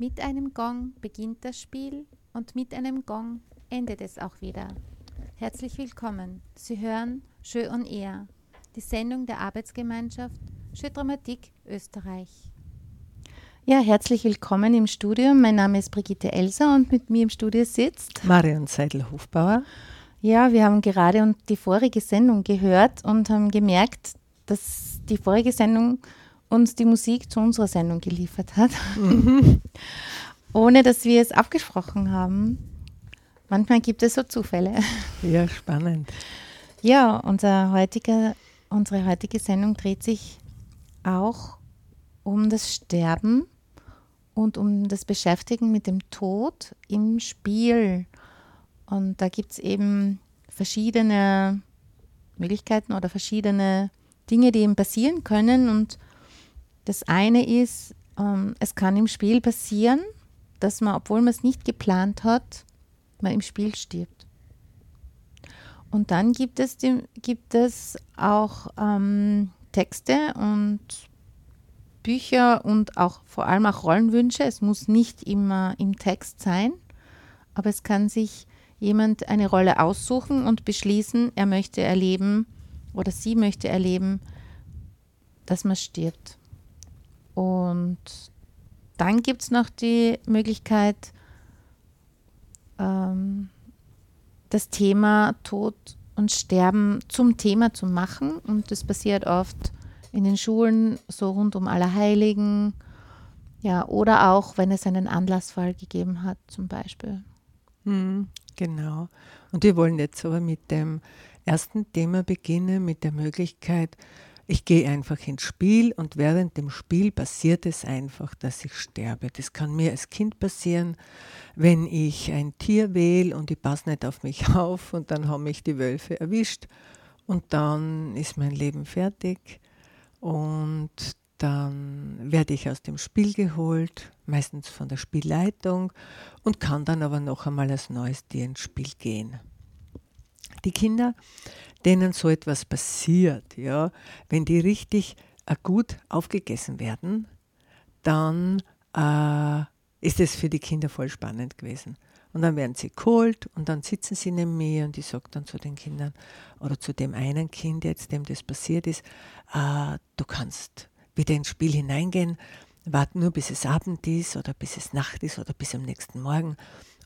Mit einem Gong beginnt das Spiel und mit einem Gong endet es auch wieder. Herzlich willkommen. Sie hören Jeu on Air, die Sendung der Arbeitsgemeinschaft Jeu Dramatik Österreich. Ja, herzlich willkommen im Studio. Mein Name ist Brigitte Elser und mit mir im Studio sitzt Marion Seidel-Hofbauer. Ja, wir haben gerade die vorige Sendung gehört und haben gemerkt, dass die vorige Sendung uns die Musik zu unserer Sendung geliefert hat, mhm. ohne dass wir es abgesprochen haben. Manchmal gibt es so Zufälle. Ja, spannend. Ja, unser heutiger, unsere heutige Sendung dreht sich auch um das Sterben und um das Beschäftigen mit dem Tod im Spiel. Und da gibt es eben verschiedene Möglichkeiten oder verschiedene Dinge, die ihm passieren können. Und das eine ist, ähm, es kann im Spiel passieren, dass man, obwohl man es nicht geplant hat, man im Spiel stirbt. Und dann gibt es, die, gibt es auch ähm, Texte und Bücher und auch vor allem auch Rollenwünsche. Es muss nicht immer im Text sein, aber es kann sich jemand eine Rolle aussuchen und beschließen, er möchte erleben oder sie möchte erleben, dass man stirbt. Und dann gibt es noch die Möglichkeit, ähm, das Thema Tod und Sterben zum Thema zu machen. Und das passiert oft in den Schulen, so rund um Allerheiligen. Ja, oder auch, wenn es einen Anlassfall gegeben hat, zum Beispiel. Mhm, genau. Und wir wollen jetzt aber mit dem ersten Thema beginnen, mit der Möglichkeit, ich gehe einfach ins Spiel und während dem Spiel passiert es einfach, dass ich sterbe. Das kann mir als Kind passieren, wenn ich ein Tier wähle und ich passe nicht auf mich auf und dann haben mich die Wölfe erwischt und dann ist mein Leben fertig und dann werde ich aus dem Spiel geholt, meistens von der Spielleitung und kann dann aber noch einmal als neues Tier ins Spiel gehen. Die Kinder denen so etwas passiert, ja, wenn die richtig äh, gut aufgegessen werden, dann äh, ist es für die Kinder voll spannend gewesen. Und dann werden sie geholt und dann sitzen sie neben mir und ich sage dann zu den Kindern oder zu dem einen Kind jetzt, dem das passiert ist, äh, du kannst wieder ins Spiel hineingehen, wart nur bis es Abend ist oder bis es Nacht ist oder bis am nächsten Morgen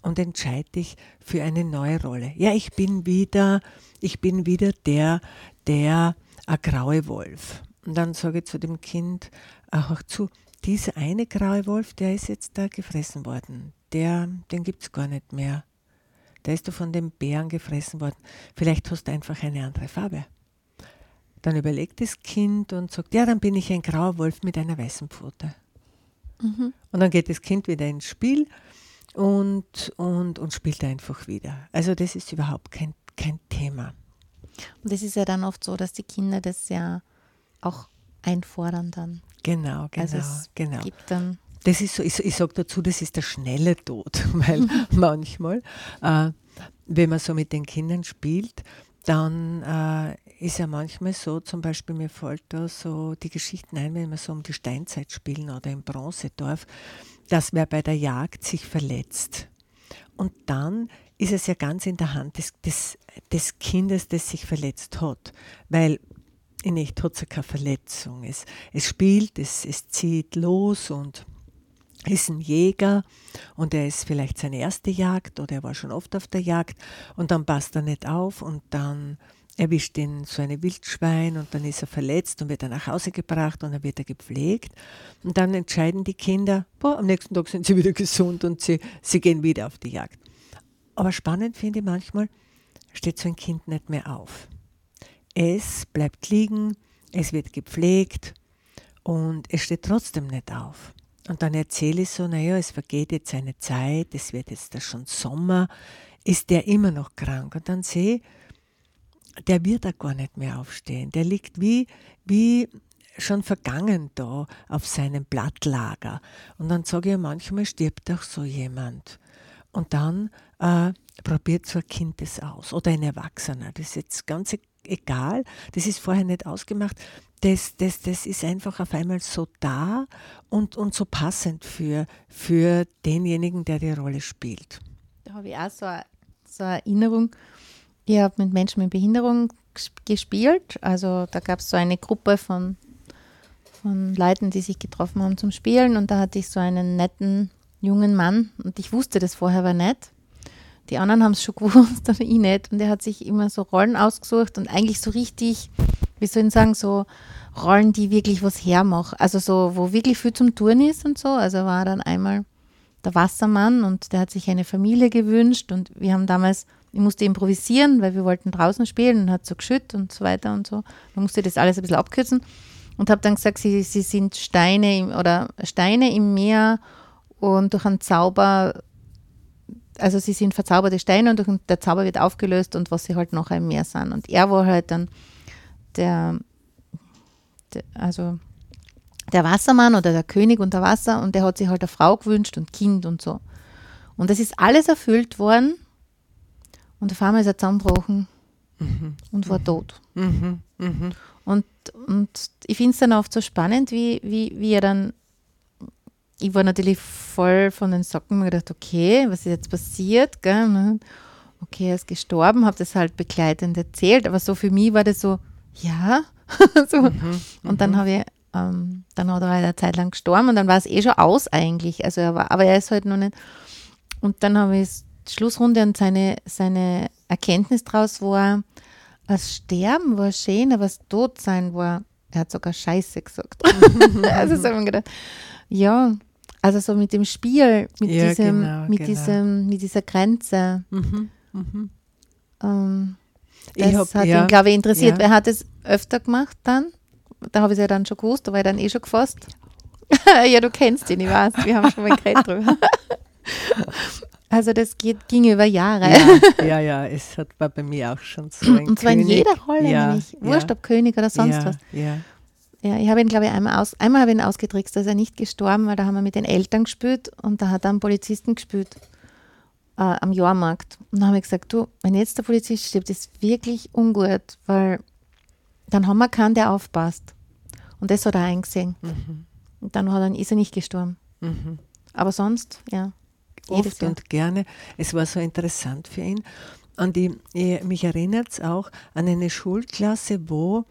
und entscheide dich für eine neue Rolle. Ja, ich bin wieder, ich bin wieder der, der a graue Wolf. Und dann sage ich zu dem Kind auch zu, dieser eine graue Wolf, der ist jetzt da gefressen worden. Der, den gibt es gar nicht mehr. Der ist da von den Bären gefressen worden. Vielleicht hast du einfach eine andere Farbe. Dann überlegt das Kind und sagt, ja, dann bin ich ein grauer Wolf mit einer weißen Pfote. Mhm. Und dann geht das Kind wieder ins Spiel und, und, und spielt einfach wieder. Also das ist überhaupt kein, kein Thema. Und es ist ja dann oft so, dass die Kinder das ja auch einfordern dann. Genau, genau, also es genau. Gibt dann das ist so, ich, ich sage dazu, das ist der schnelle Tod, weil manchmal, äh, wenn man so mit den Kindern spielt, dann äh, ist ja manchmal so, zum Beispiel mir fällt da so die Geschichten ein, wenn wir so um die Steinzeit spielen oder im Bronzedorf, dass wer bei der Jagd sich verletzt. Und dann ist es ja ganz in der Hand des, des, des Kindes, das sich verletzt hat. Weil in echt hat es ja keine Verletzung. Es, es spielt, es, es zieht los und ist ein Jäger und er ist vielleicht seine erste Jagd oder er war schon oft auf der Jagd und dann passt er nicht auf und dann erwischt ihn so eine Wildschwein und dann ist er verletzt und wird er nach Hause gebracht und dann wird er gepflegt. Und dann entscheiden die Kinder, boah, am nächsten Tag sind sie wieder gesund und sie, sie gehen wieder auf die Jagd. Aber spannend finde ich manchmal, steht so ein Kind nicht mehr auf. Es bleibt liegen, es wird gepflegt und es steht trotzdem nicht auf. Und dann erzähle ich so, naja, es vergeht jetzt eine Zeit, es wird jetzt schon Sommer, ist der immer noch krank? Und dann sehe ich, der wird da gar nicht mehr aufstehen. Der liegt wie, wie schon vergangen da auf seinem Blattlager. Und dann sage ich manchmal stirbt auch so jemand. Und dann äh, probiert so ein Kind das aus oder ein Erwachsener. Das ist jetzt ganz e-, egal, das ist vorher nicht ausgemacht. Das, das, das ist einfach auf einmal so da und, und so passend für, für denjenigen, der die Rolle spielt. Da habe ich auch so eine, so eine Erinnerung. Ich habe mit Menschen mit Behinderung gespielt. Also da gab es so eine Gruppe von, von Leuten, die sich getroffen haben zum Spielen. Und da hatte ich so einen netten jungen Mann und ich wusste das vorher aber nicht. Die anderen haben es schon gewusst, aber ich nicht. Und er hat sich immer so Rollen ausgesucht und eigentlich so richtig, wie soll ich sagen, so Rollen, die wirklich was hermachen. Also so, wo wirklich viel zum Tun ist und so. Also war dann einmal der Wassermann und der hat sich eine Familie gewünscht und wir haben damals, ich musste improvisieren, weil wir wollten draußen spielen und hat so geschüttet und so weiter und so. Man musste das alles ein bisschen abkürzen und habe dann gesagt, sie, sie sind Steine im, oder Steine im Meer und durch einen Zauber, also sie sind verzauberte Steine und durch, der Zauber wird aufgelöst und was sie halt nachher im Meer sind. Und er war halt dann der, der also der Wassermann oder der König unter Wasser und der hat sich halt eine Frau gewünscht und Kind und so. Und das ist alles erfüllt worden und auf einmal ist er zusammengebrochen mhm. und war mhm. tot. Mhm. Mhm. Und, und ich finde es dann oft so spannend, wie, wie, wie er dann ich war natürlich voll von den Socken und gedacht, okay, was ist jetzt passiert? Gell? Okay, er ist gestorben, habe das halt begleitend erzählt, aber so für mich war das so, ja. so. Mhm, und dann mhm. habe ich, ähm, dann hat er halt eine Zeit lang gestorben und dann war es eh schon aus eigentlich. Also er war, aber er ist halt noch nicht. Und dann habe ich die Schlussrunde und seine, seine Erkenntnis daraus war, das Sterben war schön, aber das Todsein war, er hat sogar Scheiße gesagt. also so habe ich gedacht, ja, also so mit dem Spiel, mit, ja, diesem, genau, mit, genau. Diesem, mit dieser Grenze. Mhm, mhm. Ähm, das hab, hat ja, ihn, glaube ich, interessiert. Ja. Er hat es öfter gemacht dann. Da habe ich es ja dann schon gewusst, da war ich dann eh schon gefasst. ja, du kennst ihn, ich weiß. Wir haben schon mal geredet drüber. Also das geht, ging über Jahre. Ja, ja, ja, es hat, war bei mir auch schon so. Und zwar König. in jeder Rolle, ja, nämlich. Wurscht, ob König oder sonst was. Ja. Ja, ich habe ihn, glaube ich, einmal, aus, einmal habe ihn ausgetrickst, da ist er nicht gestorben, weil da haben wir mit den Eltern gespielt und da hat er einen Polizisten gespielt äh, am Jahrmarkt. Und dann habe ich gesagt, du, wenn jetzt der Polizist stirbt, ist wirklich ungut, weil dann haben wir keinen, der aufpasst. Und das hat er eingesehen. Mhm. Und dann, hat er, ist er nicht gestorben. Mhm. Aber sonst, ja. Oft und gerne. Es war so interessant für ihn. Und ich, ich, mich erinnert es auch an eine Schulklasse, wo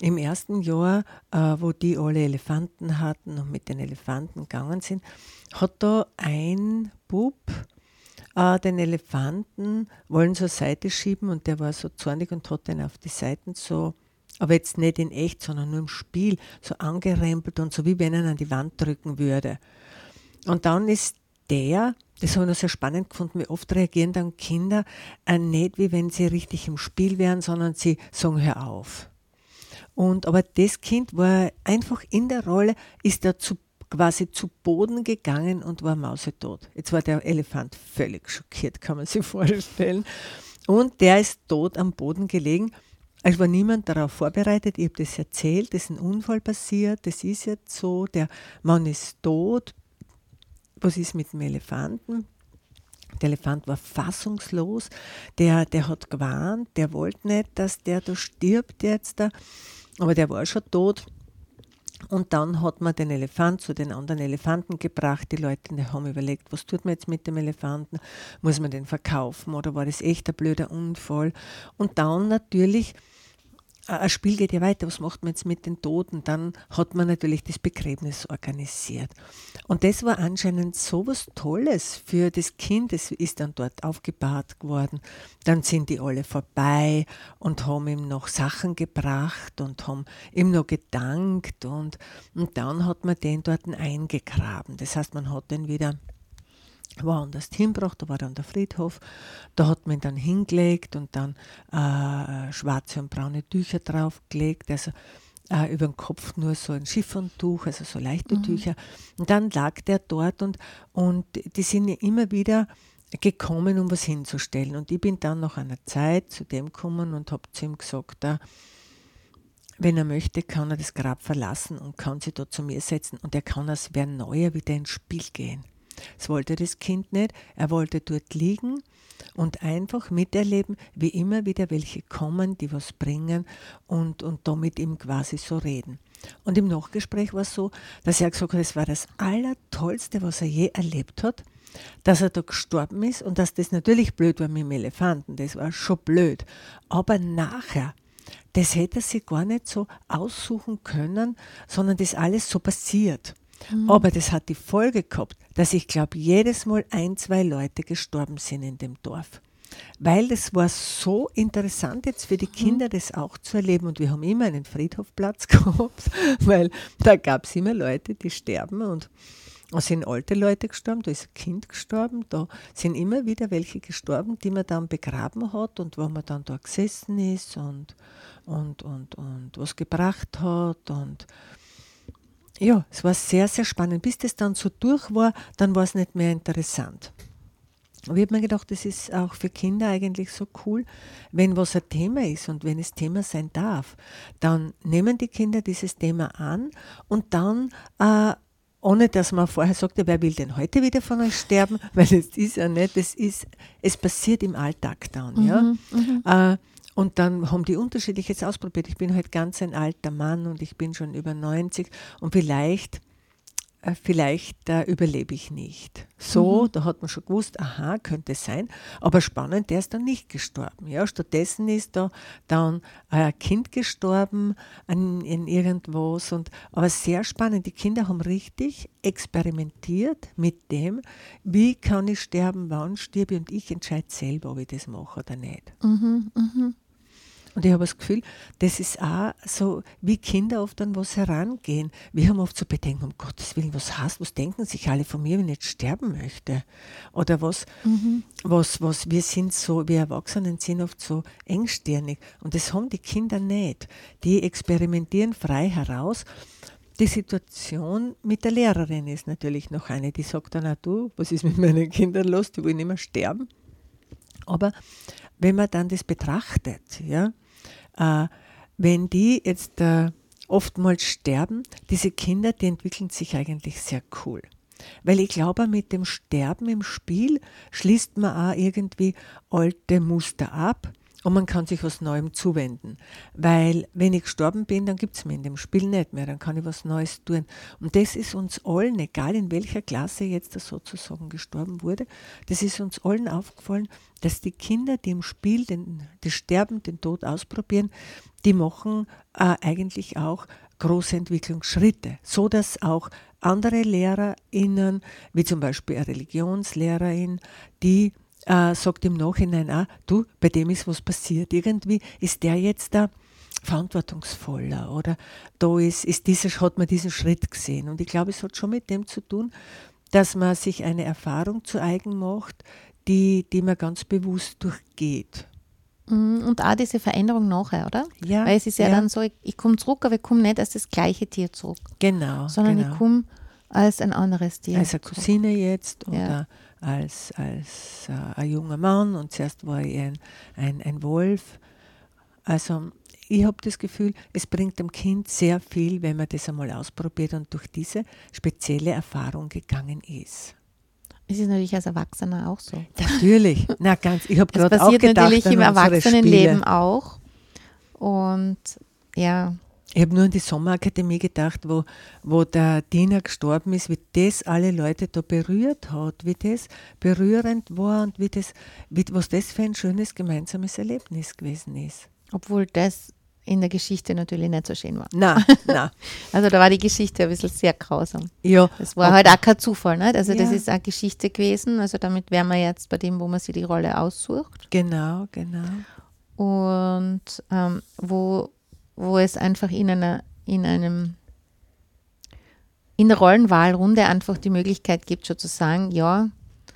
im ersten Jahr, äh, wo die alle Elefanten hatten und mit den Elefanten gegangen sind, hat da ein Bub äh, den Elefanten wollen zur Seite schieben und der war so zornig und hat den auf die Seiten so, aber jetzt nicht in echt, sondern nur im Spiel, so angerempelt und so wie wenn er an die Wand drücken würde. Und dann ist der, das habe ich noch sehr spannend gefunden, wie oft reagieren dann Kinder äh, nicht wie wenn sie richtig im Spiel wären, sondern sie sagen, hör auf. Und, aber das Kind war einfach in der Rolle, ist er zu, quasi zu Boden gegangen und war mausetot. Jetzt war der Elefant völlig schockiert, kann man sich vorstellen. Und der ist tot am Boden gelegen. Es war niemand darauf vorbereitet. Ich habe das erzählt, das ist ein Unfall passiert, das ist jetzt so, der Mann ist tot. Was ist mit dem Elefanten? Der Elefant war fassungslos, der, der hat gewarnt, der wollte nicht, dass der da stirbt jetzt. Aber der war schon tot. Und dann hat man den Elefant zu den anderen Elefanten gebracht. Die Leute haben überlegt, was tut man jetzt mit dem Elefanten? Muss man den verkaufen oder war das echt ein blöder Unfall? Und dann natürlich ein Spiel geht ja weiter, was macht man jetzt mit den Toten? Dann hat man natürlich das Begräbnis organisiert. Und das war anscheinend so was Tolles für das Kind. Es ist dann dort aufgebahrt geworden. Dann sind die alle vorbei und haben ihm noch Sachen gebracht und haben ihm noch gedankt. Und, und dann hat man den dort eingegraben. Das heißt, man hat den wieder woanders hingebracht, da war dann der Friedhof, da hat man ihn dann hingelegt und dann äh, schwarze und braune Tücher draufgelegt, also äh, über den Kopf nur so ein Schifferntuch, also so leichte mhm. Tücher. Und dann lag der dort und, und die sind ja immer wieder gekommen, um was hinzustellen. Und ich bin dann nach einer Zeit zu dem gekommen und habe zu ihm gesagt, äh, wenn er möchte, kann er das Grab verlassen und kann sich dort zu mir setzen und er kann als wer Neuer wieder ins Spiel gehen. Das wollte das Kind nicht. Er wollte dort liegen und einfach miterleben, wie immer wieder welche kommen, die was bringen und, und da mit ihm quasi so reden. Und im Nachgespräch war es so, dass er gesagt hat, es war das Allertollste, was er je erlebt hat, dass er da gestorben ist und dass das natürlich blöd war mit dem Elefanten, das war schon blöd. Aber nachher, das hätte er sich gar nicht so aussuchen können, sondern das alles so passiert. Mhm. Aber das hat die Folge gehabt, dass ich glaube, jedes Mal ein, zwei Leute gestorben sind in dem Dorf. Weil es war so interessant jetzt für die mhm. Kinder, das auch zu erleben. Und wir haben immer einen Friedhofplatz gehabt, weil da gab es immer Leute, die sterben und da sind alte Leute gestorben, da ist ein Kind gestorben, da sind immer wieder welche gestorben, die man dann begraben hat und wo man dann da gesessen ist und, und, und, und was gebracht hat und ja, es war sehr, sehr spannend. Bis das dann so durch war, dann war es nicht mehr interessant. Aber ich habe mir gedacht, das ist auch für Kinder eigentlich so cool, wenn was ein Thema ist und wenn es Thema sein darf, dann nehmen die Kinder dieses Thema an und dann, äh, ohne dass man vorher sagte, wer will denn heute wieder von euch sterben, weil es ist ja nicht, es ist, es passiert im Alltag dann. Mhm, ja? Mhm. Äh, und dann haben die unterschiedliches ausprobiert. Ich bin halt ganz ein alter Mann und ich bin schon über 90 und vielleicht, äh, vielleicht äh, überlebe ich nicht. So, mhm. da hat man schon gewusst, aha, könnte sein. Aber spannend, der ist dann nicht gestorben. Ja, stattdessen ist da dann ein Kind gestorben an, in irgendwas. Und, aber sehr spannend, die Kinder haben richtig experimentiert mit dem, wie kann ich sterben, wann stirbe ich und ich entscheide selber, ob ich das mache oder nicht. Mhm, mh. Und ich habe das Gefühl, das ist auch so, wie Kinder oft an was herangehen. Wir haben oft so Bedenken, um Gottes Willen, was hast, was denken sich alle von mir, wenn ich jetzt sterben möchte? Oder was, mhm. was, was, wir sind so, wir Erwachsenen sind oft so engstirnig. Und das haben die Kinder nicht. Die experimentieren frei heraus. Die Situation mit der Lehrerin ist natürlich noch eine, die sagt dann auch, du, was ist mit meinen Kindern los, die wollen immer sterben. Aber wenn man dann das betrachtet, ja, äh, wenn die jetzt äh, oftmals sterben, diese Kinder, die entwickeln sich eigentlich sehr cool. Weil ich glaube, mit dem Sterben im Spiel schließt man auch irgendwie alte Muster ab und man kann sich was Neuem zuwenden. Weil wenn ich gestorben bin, dann gibt es mir in dem Spiel nicht mehr, dann kann ich was Neues tun. Und das ist uns allen, egal in welcher Klasse jetzt sozusagen gestorben wurde, das ist uns allen aufgefallen, dass die Kinder, die im Spiel den, das Sterben, den Tod ausprobieren, die machen äh, eigentlich auch große Entwicklungsschritte, so dass auch andere LehrerInnen, wie zum Beispiel eine Religionslehrerin, die äh, sagt im Nachhinein auch, du, bei dem ist was passiert. Irgendwie ist der jetzt da verantwortungsvoller oder da ist, ist dieser, hat man diesen Schritt gesehen. Und ich glaube, es hat schon mit dem zu tun, dass man sich eine Erfahrung zu eigen macht, die, die man ganz bewusst durchgeht. Mhm, und auch diese Veränderung nachher, oder? Ja. Weil es ist ja, ja. dann so, ich, ich komme zurück, aber ich komme nicht als das gleiche Tier zurück. Genau. Sondern genau. ich komme als ein anderes Tier. Als eine Cousine jetzt oder ja als, als äh, ein junger Mann und zuerst war ich ein, ein, ein Wolf. Also ich habe das Gefühl, es bringt dem Kind sehr viel, wenn man das einmal ausprobiert und durch diese spezielle Erfahrung gegangen ist. Es ist natürlich als Erwachsener auch so. Natürlich. Na, ganz, ich habe gerade auch gedacht, passiert natürlich im Erwachsenenleben auch. Und ja, ich habe nur an die Sommerakademie gedacht, wo, wo der Diener gestorben ist, wie das alle Leute da berührt hat, wie das berührend war und wie das, wie, was das für ein schönes gemeinsames Erlebnis gewesen ist. Obwohl das in der Geschichte natürlich nicht so schön war. Nein, nein. Also da war die Geschichte ein bisschen sehr grausam. Ja. Das war halt auch kein Zufall, nicht? Also ja. das ist eine Geschichte gewesen. Also damit wären wir jetzt bei dem, wo man sich die Rolle aussucht. Genau, genau. Und ähm, wo wo es einfach in einer, in einem, in der Rollenwahlrunde einfach die Möglichkeit gibt, schon zu sagen, ja,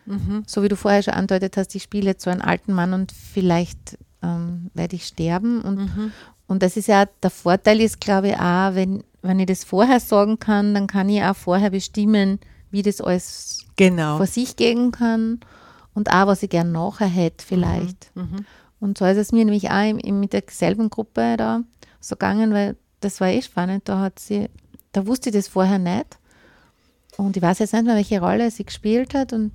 mhm. so wie du vorher schon andeutet hast, ich spiele jetzt so einen alten Mann und vielleicht ähm, werde ich sterben. Und, mhm. und das ist ja, der Vorteil ist, glaube ich, auch, wenn, wenn ich das vorher sagen kann, dann kann ich auch vorher bestimmen, wie das alles genau. vor sich gehen kann und auch, was ich gern nachher hätte vielleicht. Mhm. mhm. Und so ist es mir nämlich auch mit derselben Gruppe da so gegangen, weil das war eh spannend. Da hat sie, da wusste ich das vorher nicht. und ich weiß jetzt nicht mehr, welche Rolle sie gespielt hat. Und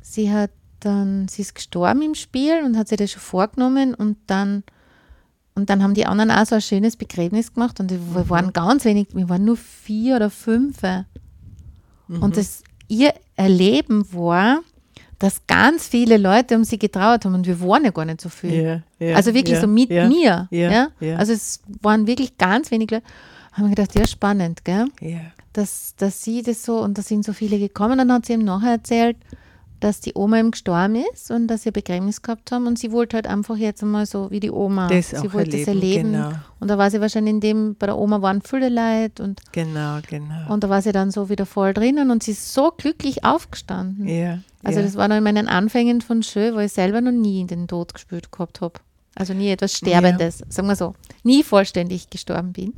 sie hat dann, sie ist gestorben im Spiel und hat sich das schon vorgenommen und dann und dann haben die anderen auch so ein schönes Begräbnis gemacht und wir mhm. waren ganz wenig, wir waren nur vier oder fünf. Mhm. Und das, ihr Erleben war, dass ganz viele Leute um sie getraut haben und wir waren ja gar nicht so viel. Yeah, yeah, also wirklich yeah, so mit mir. Ja? Also es waren wirklich ganz wenige Leute. Haben wir gedacht, ja, spannend, gell? Dass, dass sie das so, und da sind so viele gekommen, dann hat sie ihm nachher erzählt, dass die Oma ihm gestorben ist und dass sie Begräbnis gehabt haben und sie wollte halt einfach jetzt einmal so wie die Oma. Das sie wollte erleben, das erleben. Genau. Und da war sie wahrscheinlich in dem, bei der Oma waren viele Leute und genau, genau. Und da war sie dann so wieder voll drinnen und sie ist so glücklich aufgestanden. Ja, also ja. das war noch in meinen Anfängen von Schö, wo ich selber noch nie in den Tod gespürt gehabt habe. Also nie etwas Sterbendes, ja. sagen wir so. Nie vollständig gestorben bin.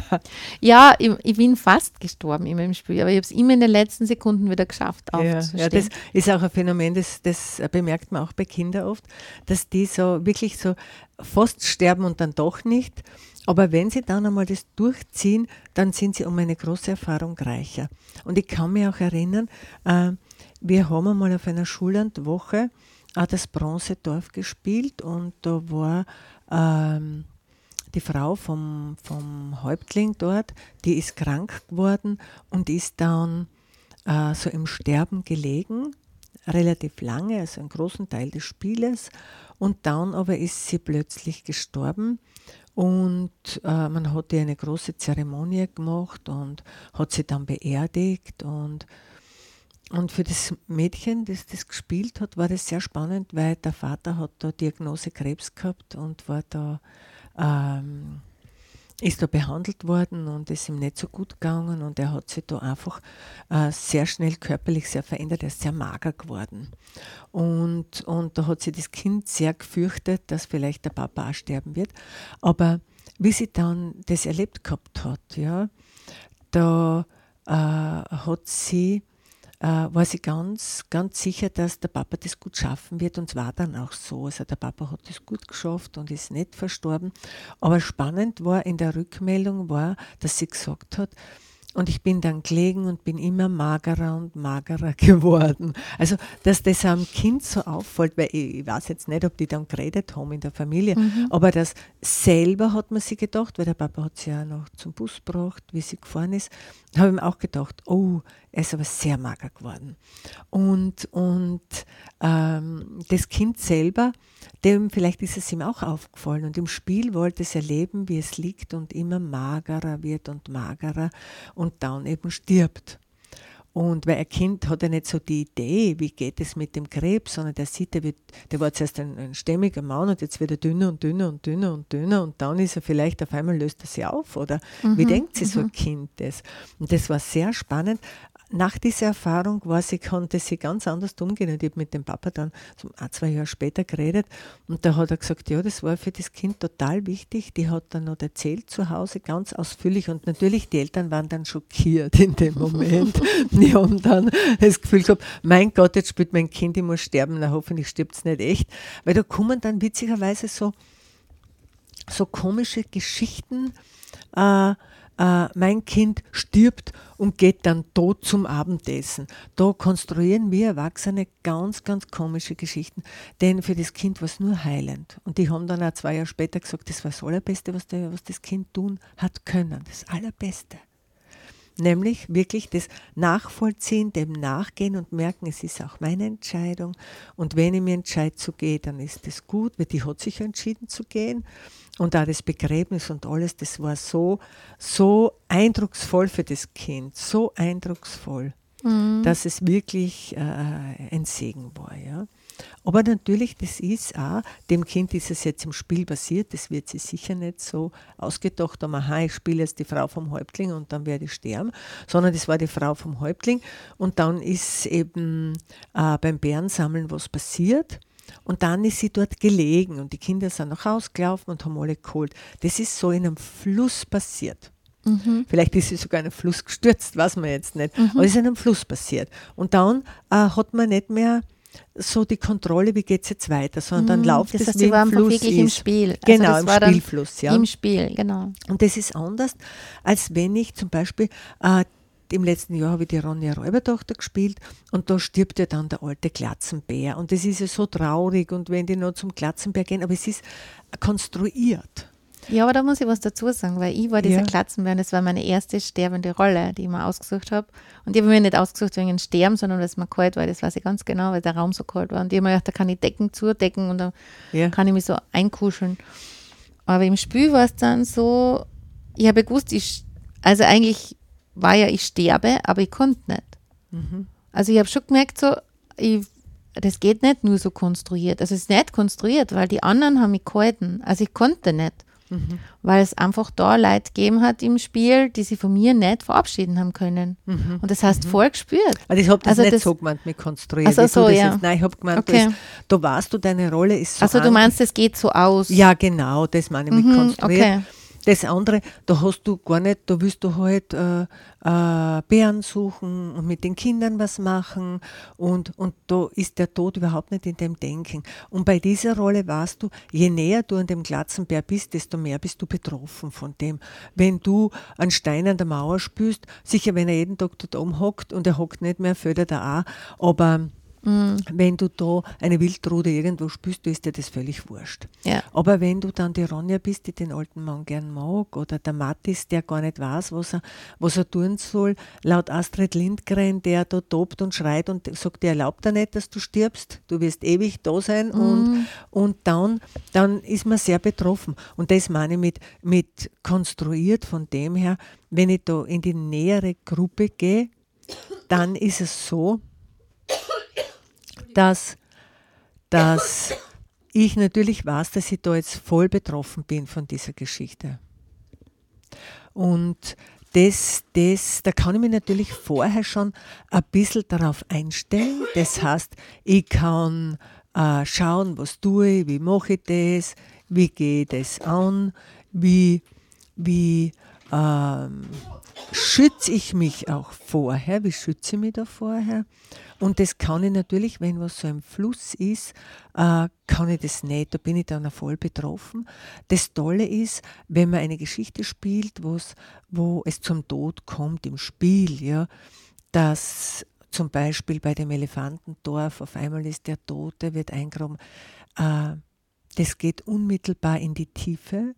ja, ich, ich, bin fast gestorben immer im Spiel, aber ich habe es immer in den letzten Sekunden wieder geschafft aufzustehen. Ja, ja, das ist auch ein Phänomen, das, das bemerkt man auch bei Kindern oft, dass die so wirklich so fast sterben und dann doch nicht. Aber wenn sie dann einmal das durchziehen, dann sind sie um eine große Erfahrung reicher. Und ich kann mich auch erinnern, äh, wir haben einmal auf einer Schullandwoche auch das Bronzedorf gespielt und da war ähm, die Frau vom, vom Häuptling dort, die ist krank geworden und ist dann äh, so im Sterben gelegen, relativ lange, also einen großen Teil des Spieles. Und dann aber ist sie plötzlich gestorben und äh, man hat ihr eine große Zeremonie gemacht und hat sie dann beerdigt und und für das Mädchen, das das gespielt hat, war das sehr spannend, weil der Vater hat da Diagnose Krebs gehabt und war da, ähm, ist da behandelt worden und ist ihm nicht so gut gegangen und er hat sich da einfach äh, sehr schnell körperlich sehr verändert, er ist sehr mager geworden. Und, und da hat sich das Kind sehr gefürchtet, dass vielleicht der Papa auch sterben wird. Aber wie sie dann das erlebt gehabt hat, ja, da äh, hat sie äh, war sie ganz, ganz sicher, dass der Papa das gut schaffen wird. Und es war dann auch so. Also der Papa hat das gut geschafft und ist nicht verstorben. Aber spannend war in der Rückmeldung war, dass sie gesagt hat, und ich bin dann gelegen und bin immer magerer und magerer geworden. Also, dass das am Kind so auffällt, weil ich, ich weiß jetzt nicht, ob die dann geredet haben in der Familie, mhm. aber das selber hat man sich gedacht, weil der Papa hat sie ja noch zum Bus gebracht, wie sie gefahren ist, habe ich mir auch gedacht, oh, er ist aber sehr mager geworden. Und, und ähm, das Kind selber, dem vielleicht ist es ihm auch aufgefallen und im Spiel wollte es erleben, wie es liegt und immer magerer wird und magerer und dann eben stirbt. Und weil ein Kind hat ja nicht so die Idee, wie geht es mit dem Krebs, sondern der sieht, der, wird, der war zuerst ein, ein stämmiger Mann und jetzt wird er dünner und dünner und dünner und dünner und dann ist er vielleicht auf einmal löst er sich auf oder mhm, wie denkt sich so ein mhm. Kind das? Und das war sehr spannend, nach dieser Erfahrung war sie, konnte sie ganz anders umgehen. Und ich habe mit dem Papa dann so ein, zwei Jahre später geredet und da hat er gesagt, ja, das war für das Kind total wichtig. Die hat dann noch erzählt zu Hause ganz ausführlich und natürlich die Eltern waren dann schockiert in dem Moment. die haben dann das Gefühl gehabt, mein Gott, jetzt spielt mein Kind, ich muss sterben, na hoffentlich stirbt es nicht echt. Weil da kommen dann witzigerweise so, so komische Geschichten, äh, äh, mein Kind stirbt und geht dann tot zum Abendessen. Da konstruieren wir Erwachsene ganz, ganz komische Geschichten, denn für das Kind war es nur heilend. Und die haben dann auch zwei Jahre später gesagt, das war das Allerbeste, was, der, was das Kind tun hat können. Das Allerbeste nämlich wirklich das Nachvollziehen, dem Nachgehen und merken, es ist auch meine Entscheidung. Und wenn ich mir entscheide zu gehen, dann ist das gut, weil die hat sich entschieden zu gehen. Und auch das Begräbnis und alles, das war so, so eindrucksvoll für das Kind, so eindrucksvoll, mhm. dass es wirklich äh, ein Segen war. Ja. Aber natürlich, das ist auch, dem Kind ist es jetzt im Spiel passiert, das wird sie sicher nicht so ausgedacht haben, aha, ich spiele jetzt die Frau vom Häuptling und dann werde ich sterben, sondern das war die Frau vom Häuptling und dann ist eben äh, beim Bärensammeln was passiert. Und dann ist sie dort gelegen und die Kinder sind nach Hause gelaufen und haben alle geholt. Das ist so in einem Fluss passiert. Mhm. Vielleicht ist sie sogar in einen Fluss gestürzt, weiß man jetzt nicht. Mhm. Aber es ist in einem Fluss passiert. Und dann äh, hat man nicht mehr so die Kontrolle, wie geht es jetzt weiter, sondern dann mhm, läuft das heißt, es wie im Fluss wirklich ist. im Spiel. Also genau, im Spielfluss. Ja. Im Spiel, genau. Und das ist anders, als wenn ich zum Beispiel äh, im letzten Jahr habe ich die Ronja Räubertochter gespielt und da stirbt ja dann der alte Glatzenbär. Und das ist ja so traurig und wenn die noch zum Glatzenbär gehen, aber es ist konstruiert. Ja, aber da muss ich was dazu sagen, weil ich war dieser ja. Glatzenbär und das war meine erste sterbende Rolle, die ich mir ausgesucht habe. Und ich habe mir nicht ausgesucht wegen dem Sterben, sondern weil es mir kalt war, das weiß ich ganz genau, weil der Raum so kalt war. Und ich habe mir gedacht, da kann ich Decken zudecken und da ja. kann ich mich so einkuscheln. Aber im Spiel war es dann so, ich habe gewusst, ich, also eigentlich war ja, ich sterbe, aber ich konnte nicht. Mhm. Also ich habe schon gemerkt, so, ich, das geht nicht nur so konstruiert. Also es ist nicht konstruiert, weil die anderen haben mich gehalten. Also ich konnte nicht. Mhm. Weil es einfach da Leute gegeben hat im Spiel, die sich von mir nicht verabschieden haben können. Mhm. Und das heißt mhm. voll gespürt. Also ich habe das also nicht das, so gemeint mit konstruiert. Also so, ja. Nein, ich habe gemeint, okay. das, da warst du, deine Rolle ist so. Also du meinst, es geht so aus. Ja, genau, das meine ich mit mhm, konstruiert. Okay. Das andere, da hast du gar nicht, da willst du halt äh, äh, Bären suchen und mit den Kindern was machen und, und da ist der Tod überhaupt nicht in dem Denken. Und bei dieser Rolle weißt du, je näher du an dem Glatzenbär bist, desto mehr bist du betroffen von dem. Wenn du einen Stein an der Mauer spürst, sicher wenn er jeden Tag dort oben hockt und er hockt nicht mehr, fördert er auch, aber Mhm. Wenn du da eine Wildrude irgendwo spürst, ist dir das völlig wurscht. Ja. Aber wenn du dann die Ronja bist, die den alten Mann gern mag, oder der Mattis, der gar nicht weiß, was er, was er tun soll, laut Astrid Lindgren, der da tobt und schreit und sagt, er erlaubt dir nicht, dass du stirbst, du wirst ewig da sein mhm. und, und dann, dann ist man sehr betroffen. Und das meine ich mit, mit konstruiert von dem her, wenn ich da in die nähere Gruppe gehe, dann ist es so, dass, dass ich natürlich weiß, dass ich da jetzt voll betroffen bin von dieser Geschichte. Und das, das, da kann ich mich natürlich vorher schon ein bisschen darauf einstellen. Das heißt, ich kann äh, schauen, was tue ich, wie mache ich das, wie gehe ich das an, wie, wie ähm, schütze ich mich auch vorher, wie schütze ich mich da vorher. Und das kann ich natürlich, wenn was so im Fluss ist, äh, kann ich das nicht, da bin ich dann voll betroffen. Das Tolle ist, wenn man eine Geschichte spielt, wo es zum Tod kommt im Spiel, ja, dass zum Beispiel bei dem Elefantendorf auf einmal ist der Tote, wird eingraben. Äh, das geht unmittelbar in die Tiefe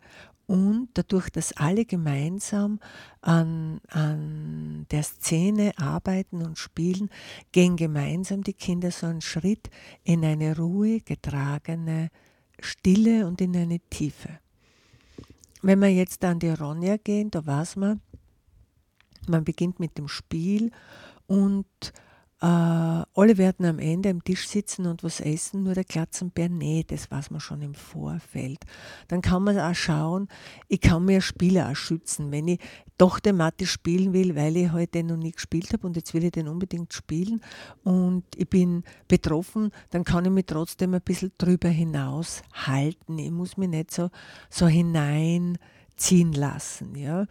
und dadurch, dass alle gemeinsam an, an der Szene arbeiten und spielen, gehen gemeinsam die Kinder so einen Schritt in eine Ruhe, getragene Stille und in eine Tiefe. Wenn wir jetzt an die Ronja gehen, da weiß man, man beginnt mit dem Spiel und äh, alle werden am Ende am Tisch sitzen und was essen, nur der Glatzenbär, nee, das weiß man schon im Vorfeld. Dann kann man auch schauen, ich kann mir Spieler auch schützen. Wenn ich doch thematisch spielen will, weil ich heute halt noch nie gespielt habe und jetzt will ich den unbedingt spielen und ich bin betroffen, dann kann ich mich trotzdem ein bisschen drüber hinaus halten. Ich muss mich nicht so, so hineinziehen lassen. Ja?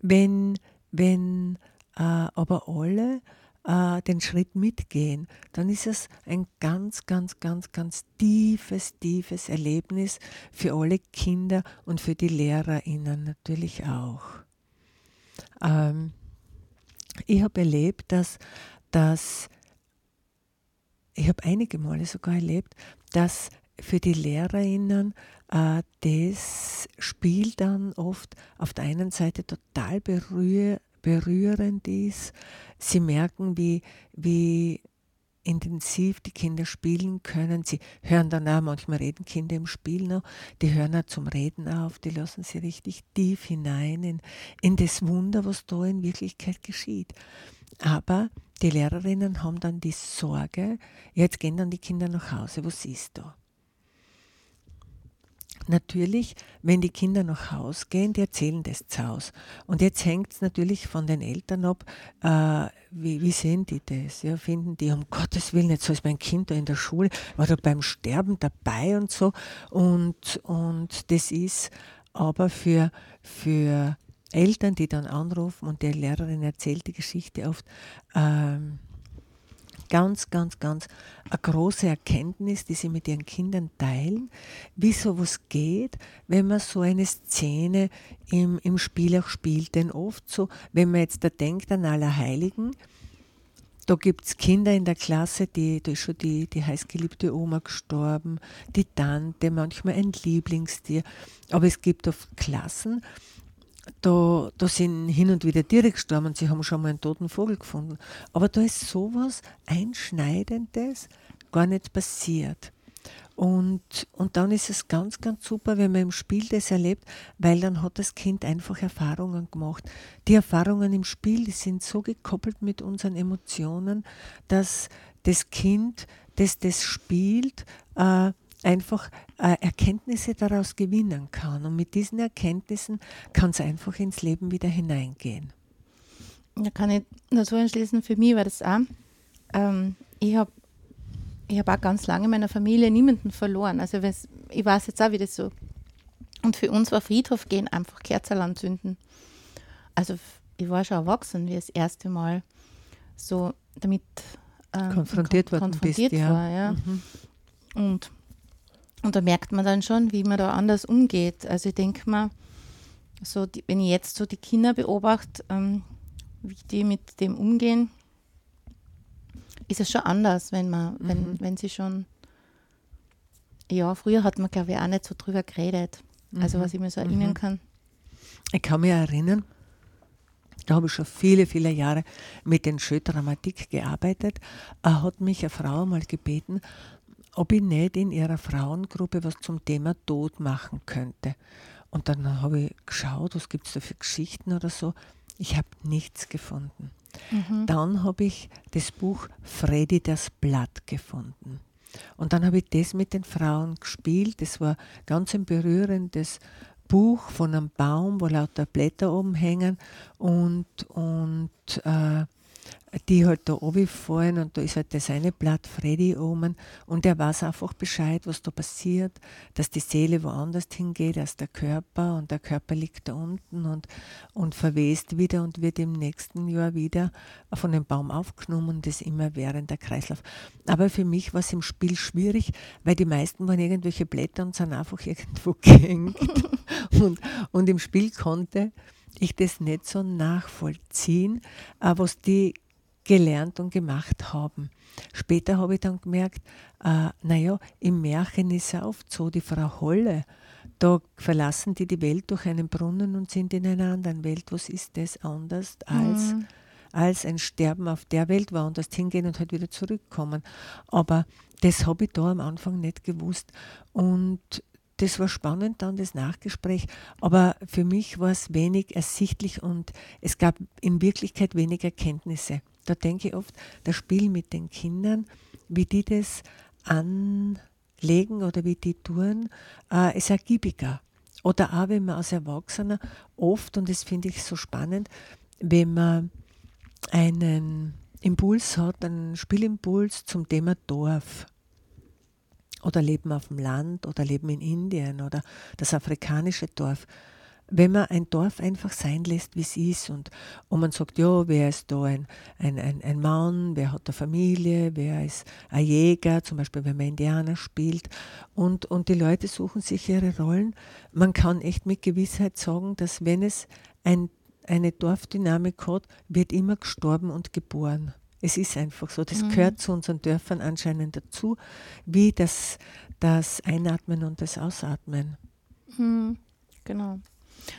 Wenn, wenn äh, aber alle äh, den Schritt mitgehen, dann ist es ein ganz, ganz, ganz, ganz tiefes, tiefes Erlebnis für alle Kinder und für die LehrerInnen natürlich auch. Ähm, ich habe erlebt, dass, dass ich habe einige Male sogar erlebt, dass für die LehrerInnen äh, das Spiel dann oft auf der einen Seite total berühr, berührend ist. Sie merken, wie, wie intensiv die Kinder spielen können. Sie hören dann auch, manchmal reden Kinder im Spiel noch, die hören auch zum Reden auf, die lassen sie richtig tief hinein in, in das Wunder, was da in Wirklichkeit geschieht. Aber die Lehrerinnen haben dann die Sorge, jetzt gehen dann die Kinder nach Hause, was ist da? Natürlich, wenn die Kinder nach Hause gehen, die erzählen das zu Hause. Und jetzt hängt es natürlich von den Eltern ab, äh, wie, wie, sehen die das? Ja, finden die, um Gottes Willen, jetzt ist mein Kind da in der Schule, war da beim Sterben dabei und so. Und, und das ist aber für, für Eltern, die dann anrufen und der Lehrerin erzählt die Geschichte oft, ähm, ganz, ganz, ganz eine große Erkenntnis, die sie mit ihren Kindern teilen, wie sowas geht, wenn man so eine Szene im, im Spiel auch spielt. Denn oft so, wenn man jetzt da denkt an Allerheiligen, da gibt es Kinder in der Klasse, die, da ist schon die, die heißgeliebte Oma gestorben, die Tante, manchmal ein Lieblingstier. Aber es gibt oft Klassen, da, da sind hin und wieder Tiere gestorben sie haben schon mal einen toten Vogel gefunden. Aber da ist sowas Einschneidendes gar nicht passiert. Und, und dann ist es ganz, ganz super, wenn man im Spiel das erlebt, weil dann hat das Kind einfach Erfahrungen gemacht. Die Erfahrungen im Spiel, die sind so gekoppelt mit unseren Emotionen, dass das Kind, das das spielt, äh, einfach Erkenntnisse daraus gewinnen kann. Und mit diesen Erkenntnissen kann es einfach ins Leben wieder hineingehen. Da kann ich nur so entschließen, für mich war das auch. Ähm, ich habe ich hab auch ganz lange in meiner Familie niemanden verloren. Also ich weiß jetzt auch, wie das so. Und für uns war Friedhof gehen einfach Kerzen anzünden. Also ich war schon erwachsen, wie das erste Mal so damit ähm, konfrontiert, kon konfrontiert bist, war. Ja. Mhm. Und und da merkt man dann schon, wie man da anders umgeht. Also ich denke mal, so die, wenn ich jetzt so die Kinder beobachte, ähm, wie die mit dem umgehen, ist es schon anders, wenn man, mhm. wenn, wenn sie schon, ja, früher hat man, glaube ich, auch nicht so drüber geredet. Also, mhm. Also was ich mir so erinnern mhm. kann. Ich kann mich erinnern, da habe ich schon viele, viele Jahre mit den Schödramatik gearbeitet. Da hat mich eine Frau mal gebeten, ob ich nicht in ihrer Frauengruppe was zum Thema Tod machen könnte. Und dann habe ich geschaut, was gibt es da für Geschichten oder so. Ich habe nichts gefunden. Mhm. Dann habe ich das Buch Freddy das Blatt gefunden. Und dann habe ich das mit den Frauen gespielt. Das war ganz ein berührendes Buch von einem Baum, wo lauter Blätter oben hängen und, und äh, die halt da fallen und da ist halt das eine Blatt Freddy oben und er weiß einfach Bescheid, was da passiert, dass die Seele woanders hingeht als der Körper und der Körper liegt da unten und, und verwest wieder und wird im nächsten Jahr wieder von dem Baum aufgenommen und das immer während der Kreislauf. Aber für mich war es im Spiel schwierig, weil die meisten waren irgendwelche Blätter und sind einfach irgendwo gehängt und, und im Spiel konnte ich das nicht so nachvollziehen, äh, was die gelernt und gemacht haben. Später habe ich dann gemerkt, äh, naja, im Märchen ist es oft so, die Frau Holle, da verlassen die die Welt durch einen Brunnen und sind in einer anderen Welt. Was ist das anders als, mhm. als ein Sterben auf der Welt, woanders hingehen und halt wieder zurückkommen? Aber das habe ich da am Anfang nicht gewusst. Und das war spannend dann, das Nachgespräch, aber für mich war es wenig ersichtlich und es gab in Wirklichkeit wenig Erkenntnisse. Da denke ich oft, das Spiel mit den Kindern, wie die das anlegen oder wie die tun, äh, ist ergiebiger. Oder auch, wenn man als Erwachsener oft, und das finde ich so spannend, wenn man einen Impuls hat, einen Spielimpuls zum Thema Dorf oder Leben auf dem Land oder Leben in Indien oder das afrikanische Dorf, wenn man ein Dorf einfach sein lässt, wie es ist und, und man sagt, ja, wer ist da ein, ein, ein, ein Mann, wer hat eine Familie, wer ist ein Jäger, zum Beispiel wenn man Indianer spielt und, und die Leute suchen sich ihre Rollen. Man kann echt mit Gewissheit sagen, dass wenn es ein, eine Dorfdynamik hat, wird immer gestorben und geboren. Es ist einfach so, das mhm. gehört zu unseren Dörfern anscheinend dazu, wie das, das Einatmen und das Ausatmen. Mhm. Genau.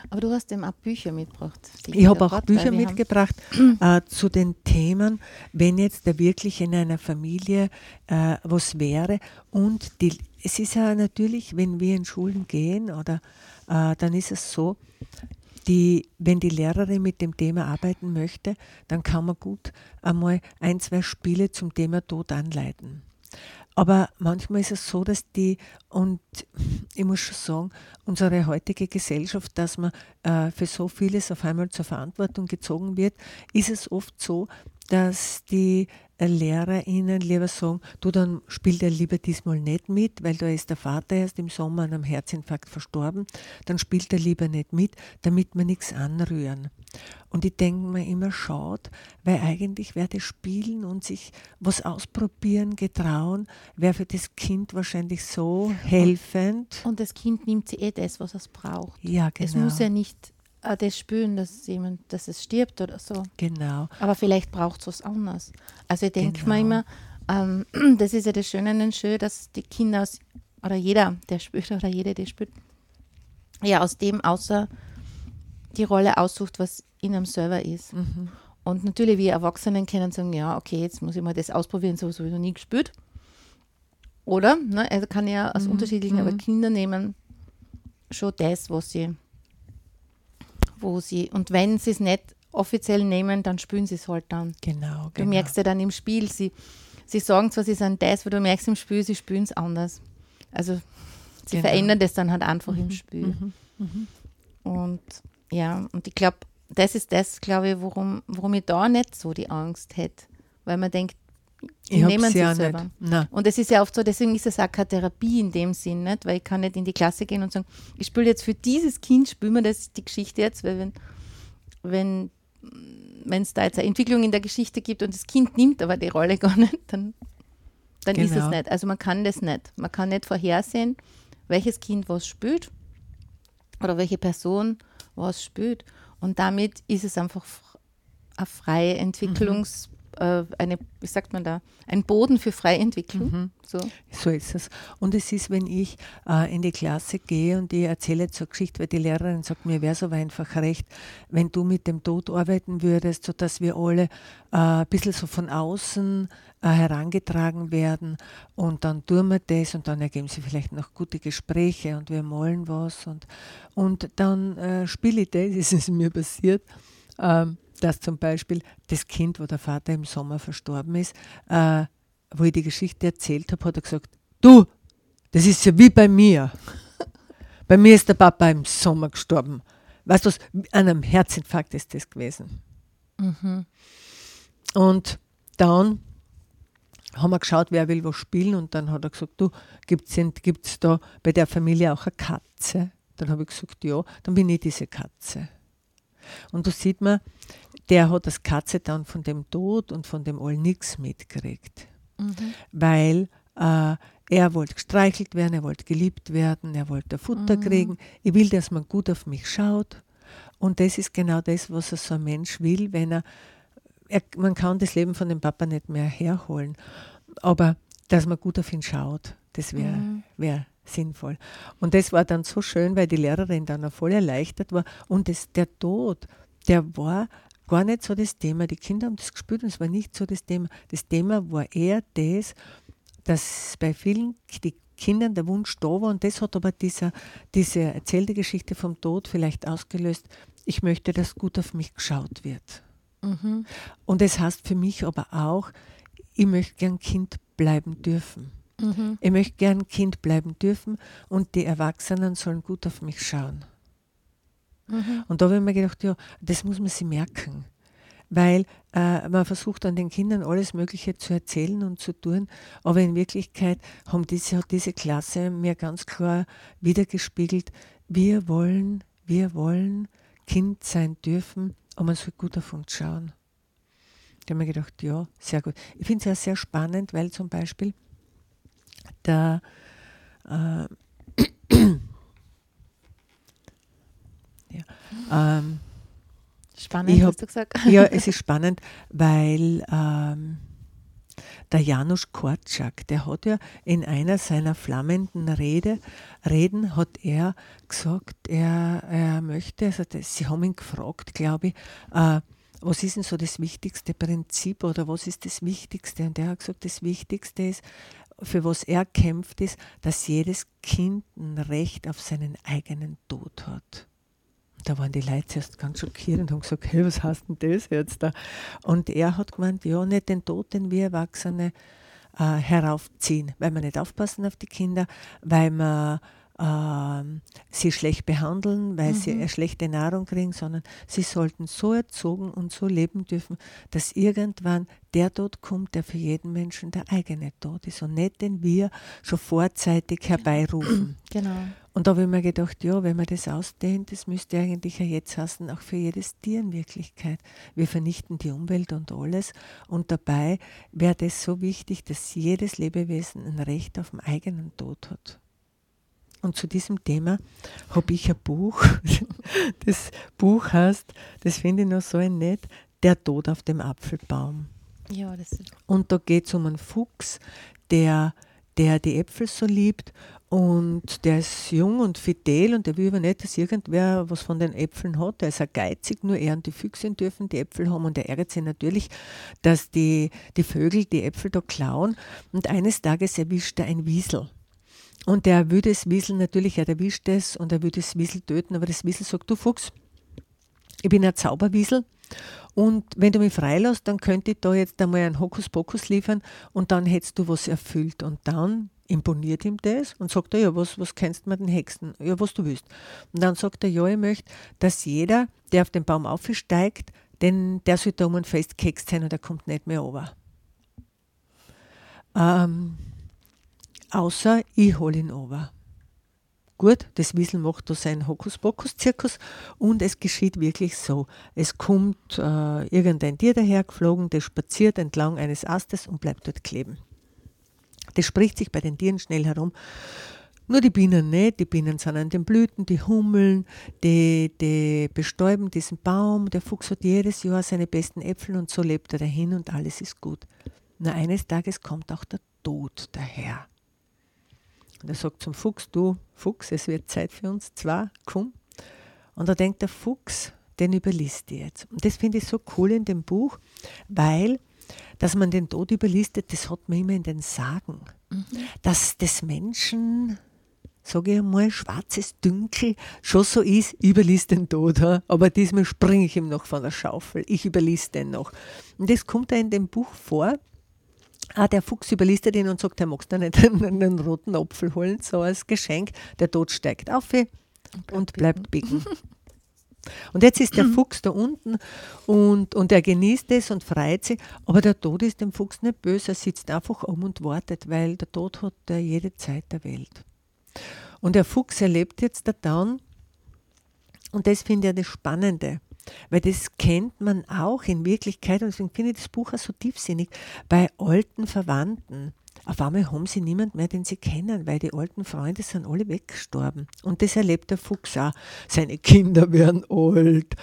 Aber du hast eben auch Bücher mitgebracht. Ich habe auch Bücher mitgebracht äh, zu den Themen, wenn jetzt da wirklich in einer Familie äh, was wäre. Und die, es ist ja natürlich, wenn wir in Schulen gehen, oder äh, dann ist es so, die, wenn die Lehrerin mit dem Thema arbeiten möchte, dann kann man gut einmal ein, zwei Spiele zum Thema Tod anleiten. Aber manchmal ist es so, dass die, und ich muss schon sagen, unsere heutige Gesellschaft, dass man äh, für so vieles auf einmal zur Verantwortung gezogen wird, ist es oft so, dass die LehrerInnen lieber sagen, du, dann spielt er lieber diesmal nicht mit, weil da ist der Vater erst im Sommer an einem Herzinfarkt verstorben, dann spielt er lieber nicht mit, damit wir nichts anrühren. Und ich denke mir immer, schaut, weil eigentlich wäre das Spielen und sich was ausprobieren, getrauen, wäre für das Kind wahrscheinlich so helfend. Und das Kind nimmt sich eh das, was es braucht. Ja, genau. Es muss ja nicht äh, das spüren, dass jemand, dass es stirbt oder so. Genau. Aber vielleicht braucht es was anderes. Also ich denke Genau. mir immer, ähm, das ist ja das Schöne an den Schö, dass die Kinder aus, oder jeder, der spielt oder jede, die spielt, ja aus dem außer die Rolle aussucht, was in einem Server ist. Mhm. Und natürlich, wir Erwachsenen können sagen, ja, okay, jetzt muss ich mal das ausprobieren, so habe ich noch nie gespielt. Oder? Ne? Also kann ja aus Mhm, unterschiedlichen, aber mhm. Kinder nehmen schon das, was sie, wo sie, und wenn sie es nicht offiziell nehmen, dann spielen sie es halt dann. Genau, Du genau. merkst ja dann im Spiel, sie, sie sagen zwar, sie sind das, aber du merkst im Spiel, sie spielen es anders. Also sie Genau. verändern das dann halt einfach im Spiel. Mhm. Mhm. Und ja, und ich glaube, das ist das, glaube ich, worum, warum ich da nicht so die Angst hätte. Weil man denkt, Ich nehmen sie ja selber. Und es ist ja oft so, deswegen ist es auch keine Therapie in dem Sinn, nicht? weil ich kann nicht in die Klasse gehen und sagen, ich spiele jetzt für dieses Kind, spielen wir das, die Geschichte jetzt, weil wenn wenn wenn es da jetzt eine Entwicklung in der Geschichte gibt und das Kind nimmt aber die Rolle gar nicht, dann, dann ist es Genau. nicht. Also man kann das nicht. Man kann nicht vorhersehen, welches Kind was spielt oder welche Person was spielt. Und damit ist es einfach eine freie Entwicklungs, äh, eine, wie sagt man da, ein Boden für freie Entwicklung. Mhm. So. So ist es. Und es ist, wenn ich äh, in die Klasse gehe und ich erzähle zur Geschichte, weil die Lehrerin sagt, mir wäre aber einfach recht, wenn du mit dem Tod arbeiten würdest, sodass wir alle äh, ein bisschen so von außen äh, herangetragen werden und dann tun wir das und dann ergeben sich vielleicht noch gute Gespräche und wir malen was und, und dann äh, spiele ich das, ist es mir passiert. Ähm, dass zum Beispiel das Kind, wo der Vater im Sommer verstorben ist, äh, wo ich die Geschichte erzählt habe, hat er gesagt, du, das ist ja wie bei mir. bei mir ist der Papa im Sommer gestorben. Weißt du was, an einem Herzinfarkt ist das gewesen. Mhm. Und dann haben wir geschaut, wer will was spielen und dann hat er gesagt, du, gibt es da bei der Familie auch eine Katze? Dann habe ich gesagt, ja, dann bin ich diese Katze. Und da sieht man, der hat das Katze dann von dem Tod und von dem All nichts mitgekriegt. Mhm. weil äh, er wollte gestreichelt werden, er wollte geliebt werden, er wollte Futter Mhm. kriegen. Ich will, dass man gut auf mich schaut. Und das ist genau das, was so ein Mensch will, wenn er, er man kann das Leben von dem Papa nicht mehr herholen, aber dass man gut auf ihn schaut, das wäre Mhm. wär sinnvoll. Und das war dann so schön, weil die Lehrerin dann auch voll erleichtert war. Und das, der Tod, der war gar nicht so das Thema. Die Kinder haben das gespürt und es war nicht so das Thema. Das Thema war eher das, dass bei vielen die Kindern der Wunsch da war und das hat aber dieser, diese erzählte Geschichte vom Tod vielleicht ausgelöst. Ich möchte, dass gut auf mich geschaut wird. Mhm. Und das heißt für mich aber auch, ich möchte gern Kind bleiben dürfen. Mhm. Ich möchte gern Kind bleiben dürfen und die Erwachsenen sollen gut auf mich schauen. Mhm. Und da habe ich mir gedacht, ja, das muss man sich merken. Weil äh, man versucht an den Kindern alles Mögliche zu erzählen und zu tun, aber in Wirklichkeit haben diese, hat diese Klasse mir ganz klar wiedergespiegelt, wir wollen, wir wollen Kind sein dürfen und man soll gut auf uns schauen. Da habe ich mir gedacht, ja, sehr gut. Ich finde es auch sehr spannend, weil zum Beispiel der äh, ja, ähm, Spannend, hab- hast du gesagt. ja, es ist spannend, weil ähm, der Janusz Korczak, der hat ja in einer seiner flammenden Rede, Reden hat er gesagt, er, er möchte, also das, sie haben ihn gefragt, glaube ich, äh, was ist denn so das wichtigste Prinzip oder was ist das Wichtigste? Und er hat gesagt, das Wichtigste ist, für was er kämpft, ist, dass jedes Kind ein Recht auf seinen eigenen Tod hat. Da waren die Leute zuerst ganz schockiert und haben gesagt, hey, was heißt denn das jetzt da? Und er hat gemeint, ja, nicht den Tod, den wir Erwachsene äh, heraufziehen, weil wir nicht aufpassen auf die Kinder, weil wir äh, sie schlecht behandeln, weil mhm. sie eine schlechte Nahrung kriegen, sondern sie sollten so erzogen und so leben dürfen, dass irgendwann der Tod kommt, der für jeden Menschen der eigene Tod ist und nicht den wir schon vorzeitig herbeirufen. Genau. Und da habe ich mir gedacht, ja, wenn man das ausdehnt, das müsste eigentlich ja jetzt heißen, auch für jedes Tier in Wirklichkeit. Wir vernichten die Umwelt und alles. Und dabei wäre das so wichtig, dass jedes Lebewesen ein Recht auf den eigenen Tod hat. Und zu diesem Thema habe ich ein Buch. Das Buch heißt, das finde ich noch so nett, Der Tod auf dem Apfelbaum. Ja, das ist und da geht es um einen Fuchs, der, der die Äpfel so liebt und der ist jung und fidel und der will aber nicht, dass irgendwer was von den Äpfeln hat. Der ist auch geizig, nur er und die Füchse dürfen die Äpfel haben und er ärgert sich natürlich, dass die, die Vögel die Äpfel da klauen. Und eines Tages erwischt er ein Wiesel. Und der will das Wiesel natürlich, er erwischt es und er will das Wiesel töten, aber das Wiesel sagt, du Fuchs, ich bin ein Zauberwiesel und wenn du mich freilässt, dann könnte ich da jetzt einmal einen Hokuspokus liefern und dann hättest du was erfüllt. Und dann imponiert ihm das und sagt er, ja, was, was kennst du mit den Hexen? Ja, was du willst. Und dann sagt er, ja, ich möchte, dass jeder, der auf den Baum aufsteigt, denn der sollte um ein Fest gehext sein und er kommt nicht mehr runter. Ähm, außer ich hole ihn over. Gut, das Wiesel macht da seinen Hokuspokus-Zirkus und es geschieht wirklich so. Es kommt äh, irgendein Tier dahergeflogen, das spaziert entlang eines Astes und bleibt dort kleben. Das spricht sich bei den Tieren schnell herum. Nur die Bienen nicht, die Bienen sind an den Blüten, die hummeln, die, die bestäuben diesen Baum. Der Fuchs hat jedes Jahr seine besten Äpfel und so lebt er dahin und alles ist gut. Nur eines Tages kommt auch der Tod daher. Und er sagt zum Fuchs, du Fuchs, es wird Zeit für uns zwei, komm. Und da denkt der Fuchs, den überliest die jetzt. Und das finde ich so cool in dem Buch, weil, dass man den Tod überlistet, das hat man immer in den Sagen. Mhm. Dass des Menschen, sage ich einmal, schwarzes Dünkel schon so ist, überliest den Tod. Aber diesmal springe ich ihm noch von der Schaufel. Ich überliest den noch. Und das kommt da in dem Buch vor, Ah, der Fuchs überlistet ihn und sagt, er magst du nicht einen, einen, roten Apfel holen, so als Geschenk. Der Tod steigt auf und bleibt biegen. Und jetzt ist der Fuchs da unten und, und er genießt es und freut sich, aber der Tod ist dem Fuchs nicht böse, er sitzt einfach um und wartet, weil der Tod hat jede Zeit der Welt. Und der Fuchs erlebt jetzt da dann, und das finde ich ja das Spannende, weil das kennt man auch in Wirklichkeit, und deswegen finde ich das Buch auch so tiefsinnig, bei alten Verwandten. Auf einmal haben sie niemand mehr, den sie kennen, weil die alten Freunde sind alle weggestorben. Und das erlebt der Fuchs auch. Seine Kinder werden alt,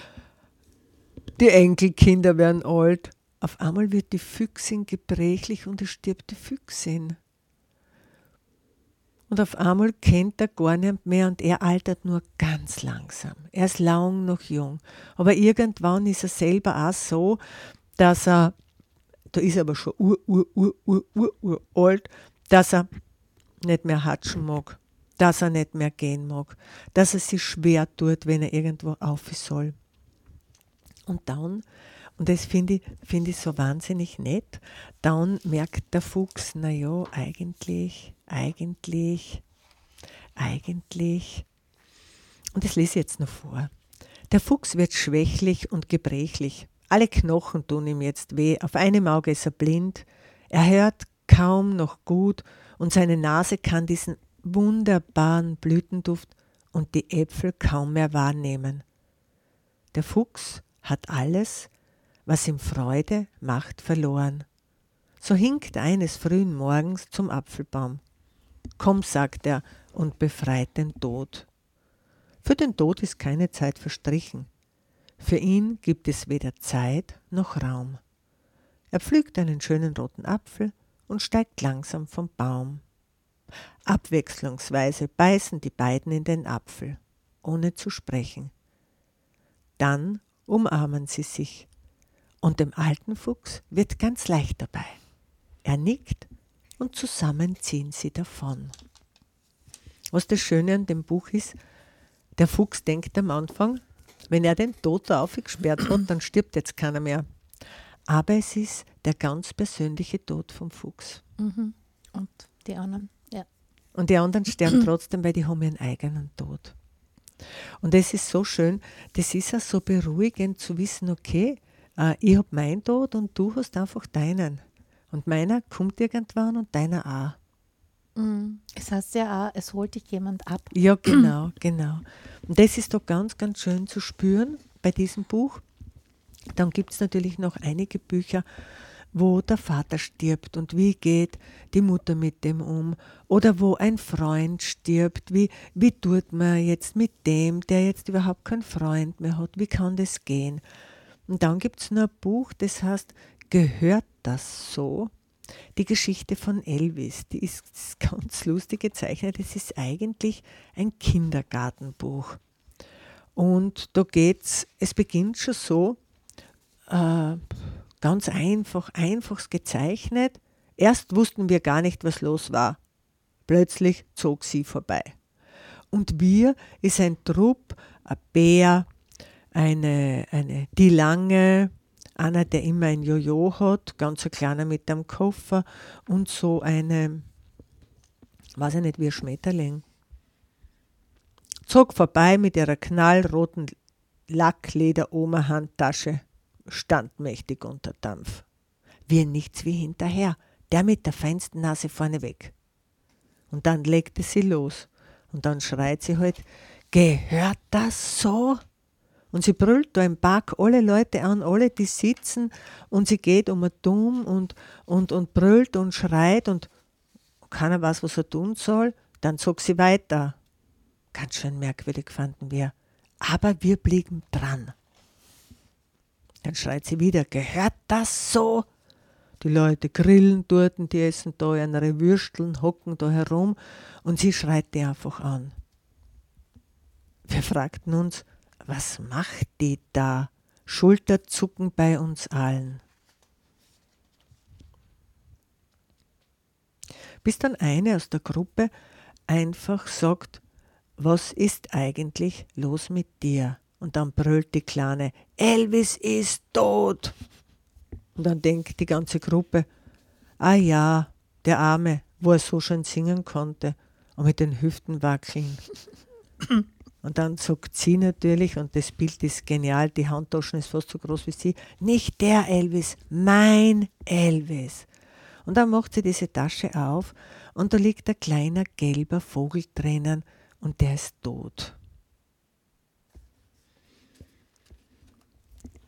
die Enkelkinder werden alt. Auf einmal wird die Füchsin gebrechlich und es stirbt die Füchsin. Und auf einmal kennt er gar nicht mehr und er altert nur ganz langsam. Er ist lang noch jung. Aber irgendwann ist er selber auch so, dass er, da ist er aber schon ur, ur, ur, ur, ur, ur alt, dass er nicht mehr hatschen mag, dass er nicht mehr gehen mag, dass er sich schwer tut, wenn er irgendwo auf soll. Und dann und das finde ich, find ich so wahnsinnig nett. Dann merkt der Fuchs, naja, eigentlich, eigentlich, eigentlich. Und das lese ich jetzt noch vor. Der Fuchs wird schwächlich und gebrechlich. Alle Knochen tun ihm jetzt weh. Auf einem Auge ist er blind. Er hört kaum noch gut und seine Nase kann diesen wunderbaren Blütenduft und die Äpfel kaum mehr wahrnehmen. Der Fuchs hat alles, was ihm Freude macht, verloren. So hinkt eines frühen Morgens zum Apfelbaum. Komm, sagt er und befreit den Tod. Für den Tod ist keine Zeit verstrichen. Für ihn gibt es weder Zeit noch Raum. Er pflückt einen schönen roten Apfel und steigt langsam vom Baum. Abwechslungsweise beißen die beiden in den Apfel, ohne zu sprechen. Dann umarmen sie sich und dem alten Fuchs wird ganz leicht dabei. Er nickt und zusammen ziehen sie davon. Was das Schöne an dem Buch ist, der Fuchs denkt am Anfang, wenn er den Tod aufgesperrt hat, dann stirbt jetzt keiner mehr. Aber es ist der ganz persönliche Tod vom Fuchs. Mhm. Und die anderen, ja. Und die anderen sterben trotzdem, weil die haben ihren eigenen Tod. Und das ist so schön, das ist ja so beruhigend zu wissen, okay, äh, ich habe meinen Tod und du hast einfach deinen. Und meiner kommt irgendwann und deiner auch. Es heißt ja auch, es holt dich jemand ab. Ja, genau, genau. Und das ist doch ganz, ganz schön zu spüren bei diesem Buch. Dann gibt es natürlich noch einige Bücher, wo der Vater stirbt und wie geht die Mutter mit dem um oder wo ein Freund stirbt, wie, wie tut man jetzt mit dem, der jetzt überhaupt keinen Freund mehr hat, wie kann das gehen? Und dann gibt es noch ein Buch, das heißt, gehört das so? Die Geschichte von Elvis, die ist ganz lustig gezeichnet. Es ist eigentlich ein Kindergartenbuch. Und da geht's, es beginnt schon so, äh, ganz einfach, einfach gezeichnet. Erst wussten wir gar nicht, was los war. Plötzlich zog sie vorbei. Und wir ist ein Trupp, ein Bär, eine, eine, die Lange, einer, der immer ein Jojo hat, ganz ein kleiner mit einem Koffer und so eine, weiß ich nicht, wie ein Schmetterling. Zog vorbei mit ihrer knallroten Lackleder-Oma-Handtasche stand mächtig unter Dampf. Wir nichts wie hinterher, der mit der feinsten Nase vorne weg. Und dann legte sie los. Und dann schreit sie halt, gehört das so? Und sie brüllt da im Park alle Leute an, alle, die sitzen, und sie geht um ein Dumm und, und, und brüllt und schreit und keiner weiß, was er tun soll. Dann zog sie weiter. Ganz schön merkwürdig fanden wir. Aber wir blieben dran. Dann schreit sie wieder, gehört das so? Die Leute grillen dort, die essen da ihre Würsteln, hocken da herum und sie schreit die einfach an. Wir fragten uns, was macht die da? Schulterzucken bei uns allen. Bis dann eine aus der Gruppe einfach sagt, was ist eigentlich los mit dir? Und dann brüllt die Kleine, Elvis ist tot. Und dann denkt die ganze Gruppe, ah ja, der Arme, wo er so schön singen konnte und mit den Hüften wackeln. Und dann sagt sie natürlich, und das Bild ist genial, die Handtaschen ist fast so groß wie sie, nicht der Elvis, mein Elvis. Und dann macht sie diese Tasche auf und da liegt ein kleiner gelber Vogel drinnen und der ist tot.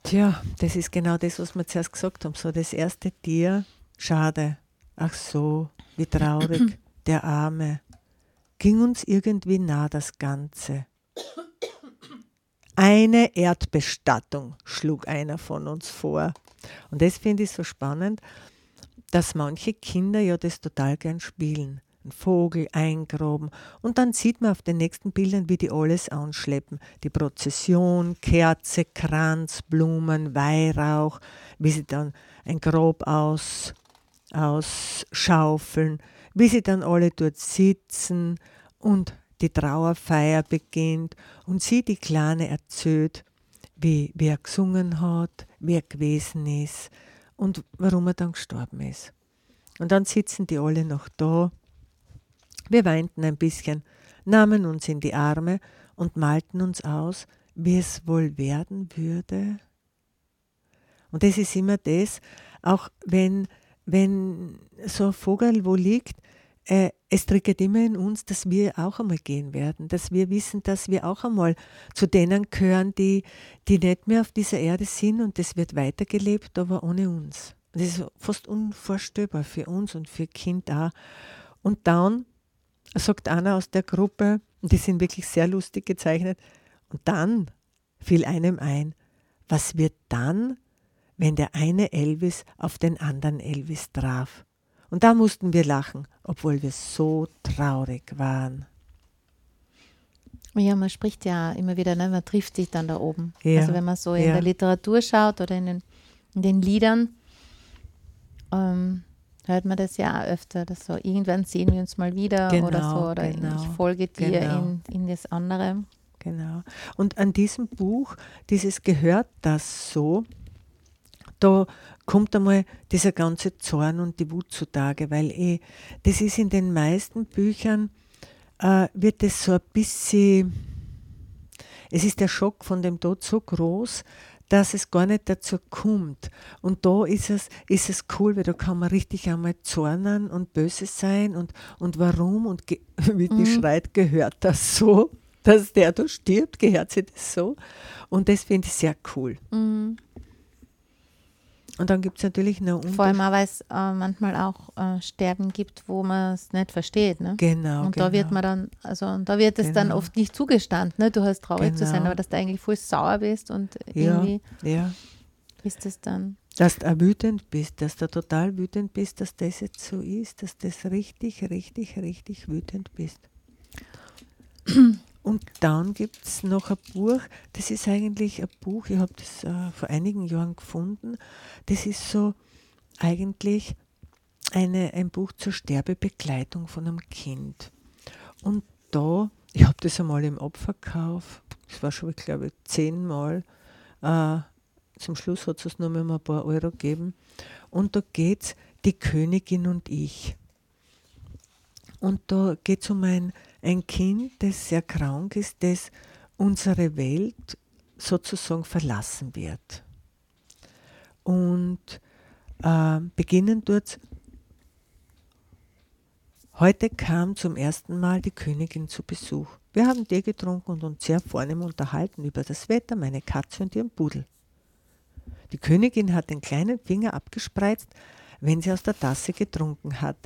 Tja, das ist genau das, was wir zuerst gesagt haben. So das erste Tier, schade. Ach so, wie traurig, der Arme. Ging uns irgendwie nah das Ganze. Eine Erdbestattung, schlug einer von uns vor. Und das finde ich so spannend, dass manche Kinder ja das total gern spielen ein Vogel eingraben. Und dann sieht man auf den nächsten Bildern, wie die alles anschleppen. Die Prozession, Kerze, Kranz, Blumen, Weihrauch, wie sie dann ein Grab aus, ausschaufeln, wie sie dann alle dort sitzen und die Trauerfeier beginnt und sie, die Kleine, erzählt, wie, wie er gesungen hat, wie er gewesen ist und warum er dann gestorben ist. Und dann sitzen die alle noch da wir weinten ein bisschen, nahmen uns in die Arme und malten uns aus, wie es wohl werden würde. Und das ist immer das, auch wenn, wenn so ein Vogel wo liegt, äh, es triggert immer in uns, dass wir auch einmal gehen werden, dass wir wissen, dass wir auch einmal zu denen gehören, die, die nicht mehr auf dieser Erde sind und das wird weitergelebt, aber ohne uns. Das ist fast unvorstellbar für uns und für Kind auch. Und dann sagt einer aus der Gruppe, und die sind wirklich sehr lustig gezeichnet, und dann fiel einem ein, was wird dann, wenn der eine Elvis auf den anderen Elvis traf? Und da mussten wir lachen, obwohl wir so traurig waren. Ja, man spricht ja immer wieder, ne? man trifft sich dann da oben. Ja, also wenn man so in ja. der Literatur schaut oder in den, in den Liedern, ähm, hört man das ja auch öfter, dass so irgendwann sehen wir uns mal wieder genau, oder so oder genau, ich folge dir genau. in, in das andere. Genau. Und an diesem Buch, dieses gehört das so, da kommt einmal dieser ganze Zorn und die Wut zutage, weil eh, das ist in den meisten Büchern, äh, wird es so ein bisschen, es ist der Schock von dem Tod so groß, dass es gar nicht dazu kommt. Und da ist es, ist es cool, weil da kann man richtig einmal zornen und böse sein und, und warum und wie die mhm. schreit, gehört das so, dass der da stirbt, gehört sich das so. Und das finde ich sehr cool. Mhm. Und dann gibt es natürlich noch Vor allem auch, weil es äh, manchmal auch äh, Sterben gibt, wo man es nicht versteht. Ne? Genau. Und genau. da wird genau. man dann, also und da wird es genau. dann oft nicht zugestanden. Ne? Du hast traurig genau. zu sein, genau. aber dass du eigentlich voll sauer bist und irgendwie ja, ja. ist es dann. Dass du wütend bist, dass du total wütend bist, dass das jetzt so ist, dass das richtig, richtig, richtig wütend bist. Und dann gibt es noch ein Buch, das ist eigentlich ein Buch, ich habe das äh, vor einigen Jahren gefunden. Das ist so eigentlich eine, ein Buch zur Sterbebegleitung von einem Kind. Und da, ich habe das einmal im Abverkauf, das war schon, ich glaube, zehnmal. Äh, zum Schluss hat es nur mehr ein paar Euro gegeben. Und da geht es, die Königin und ich. Und da geht es um ein ein Kind, das sehr krank ist, das unsere Welt sozusagen verlassen wird. Und äh, beginnen dort, heute kam zum ersten Mal die Königin zu Besuch. Wir haben Tee getrunken und uns sehr vornehm unterhalten über das Wetter, meine Katze und ihren Pudel. Die Königin hat den kleinen Finger abgespreizt, wenn sie aus der Tasse getrunken hat.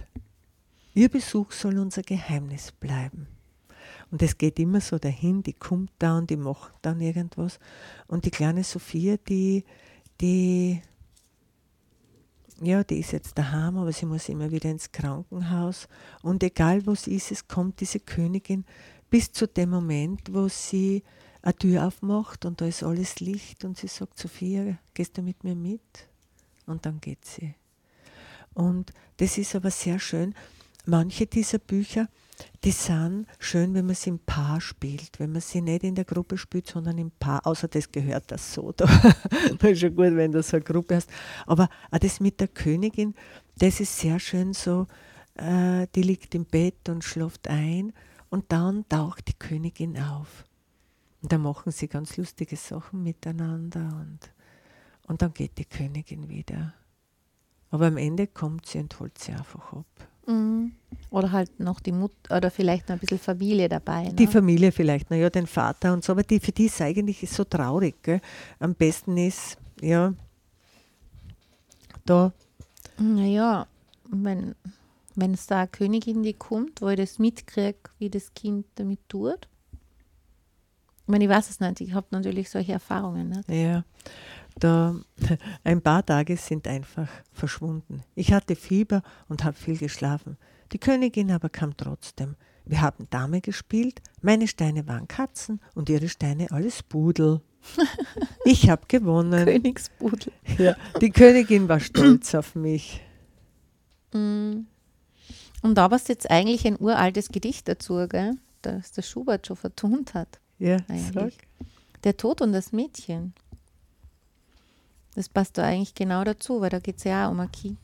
Ihr Besuch soll unser Geheimnis bleiben. Und es geht immer so dahin, die kommt da und die macht dann irgendwas. Und die kleine Sophia, die, die, ja, die ist jetzt daheim, aber sie muss immer wieder ins Krankenhaus. Und egal was ist, es kommt diese Königin bis zu dem Moment, wo sie eine Tür aufmacht und da ist alles Licht und sie sagt, Sophia, gehst du mit mir mit? Und dann geht sie. Und das ist aber sehr schön, manche dieser Bücher, die sind schön, wenn man sie im Paar spielt, wenn man sie nicht in der Gruppe spielt, sondern im Paar, außer das gehört das so. Da, da ist schon gut, wenn du so eine Gruppe hast. Aber auch das mit der Königin, das ist sehr schön so, äh, die liegt im Bett und schläft ein und dann taucht die Königin auf. Und da machen sie ganz lustige Sachen miteinander und, und dann geht die Königin wieder. Aber am Ende kommt sie und holt sie einfach ab. Mhm. Oder halt noch die Mutter oder vielleicht noch ein bisschen Familie dabei. Ne? Die Familie vielleicht, naja, den Vater und so, aber die, für die ist eigentlich so traurig. Gell? Am besten ist, ja, da. Naja, wenn, wenn es da eine Königin die kommt, wo ich das mitkriege, wie das Kind damit tut. Ich meine, ich weiß es nicht, ich habe natürlich solche Erfahrungen. Nicht? Ja, da, ein paar Tage sind einfach verschwunden. Ich hatte Fieber und habe viel geschlafen. Die Königin aber kam trotzdem. Wir haben Dame gespielt, meine Steine waren Katzen und ihre Steine alles Pudel. Ich habe gewonnen. Königspudel. Ja, die Königin war stolz auf mich. Mm. Und da war es jetzt eigentlich ein uraltes Gedicht dazu, gell? das der Schubert schon vertont hat. Ja, sag. Der Tod und das Mädchen. Das passt da eigentlich genau dazu, weil da geht es ja auch um ein Kind.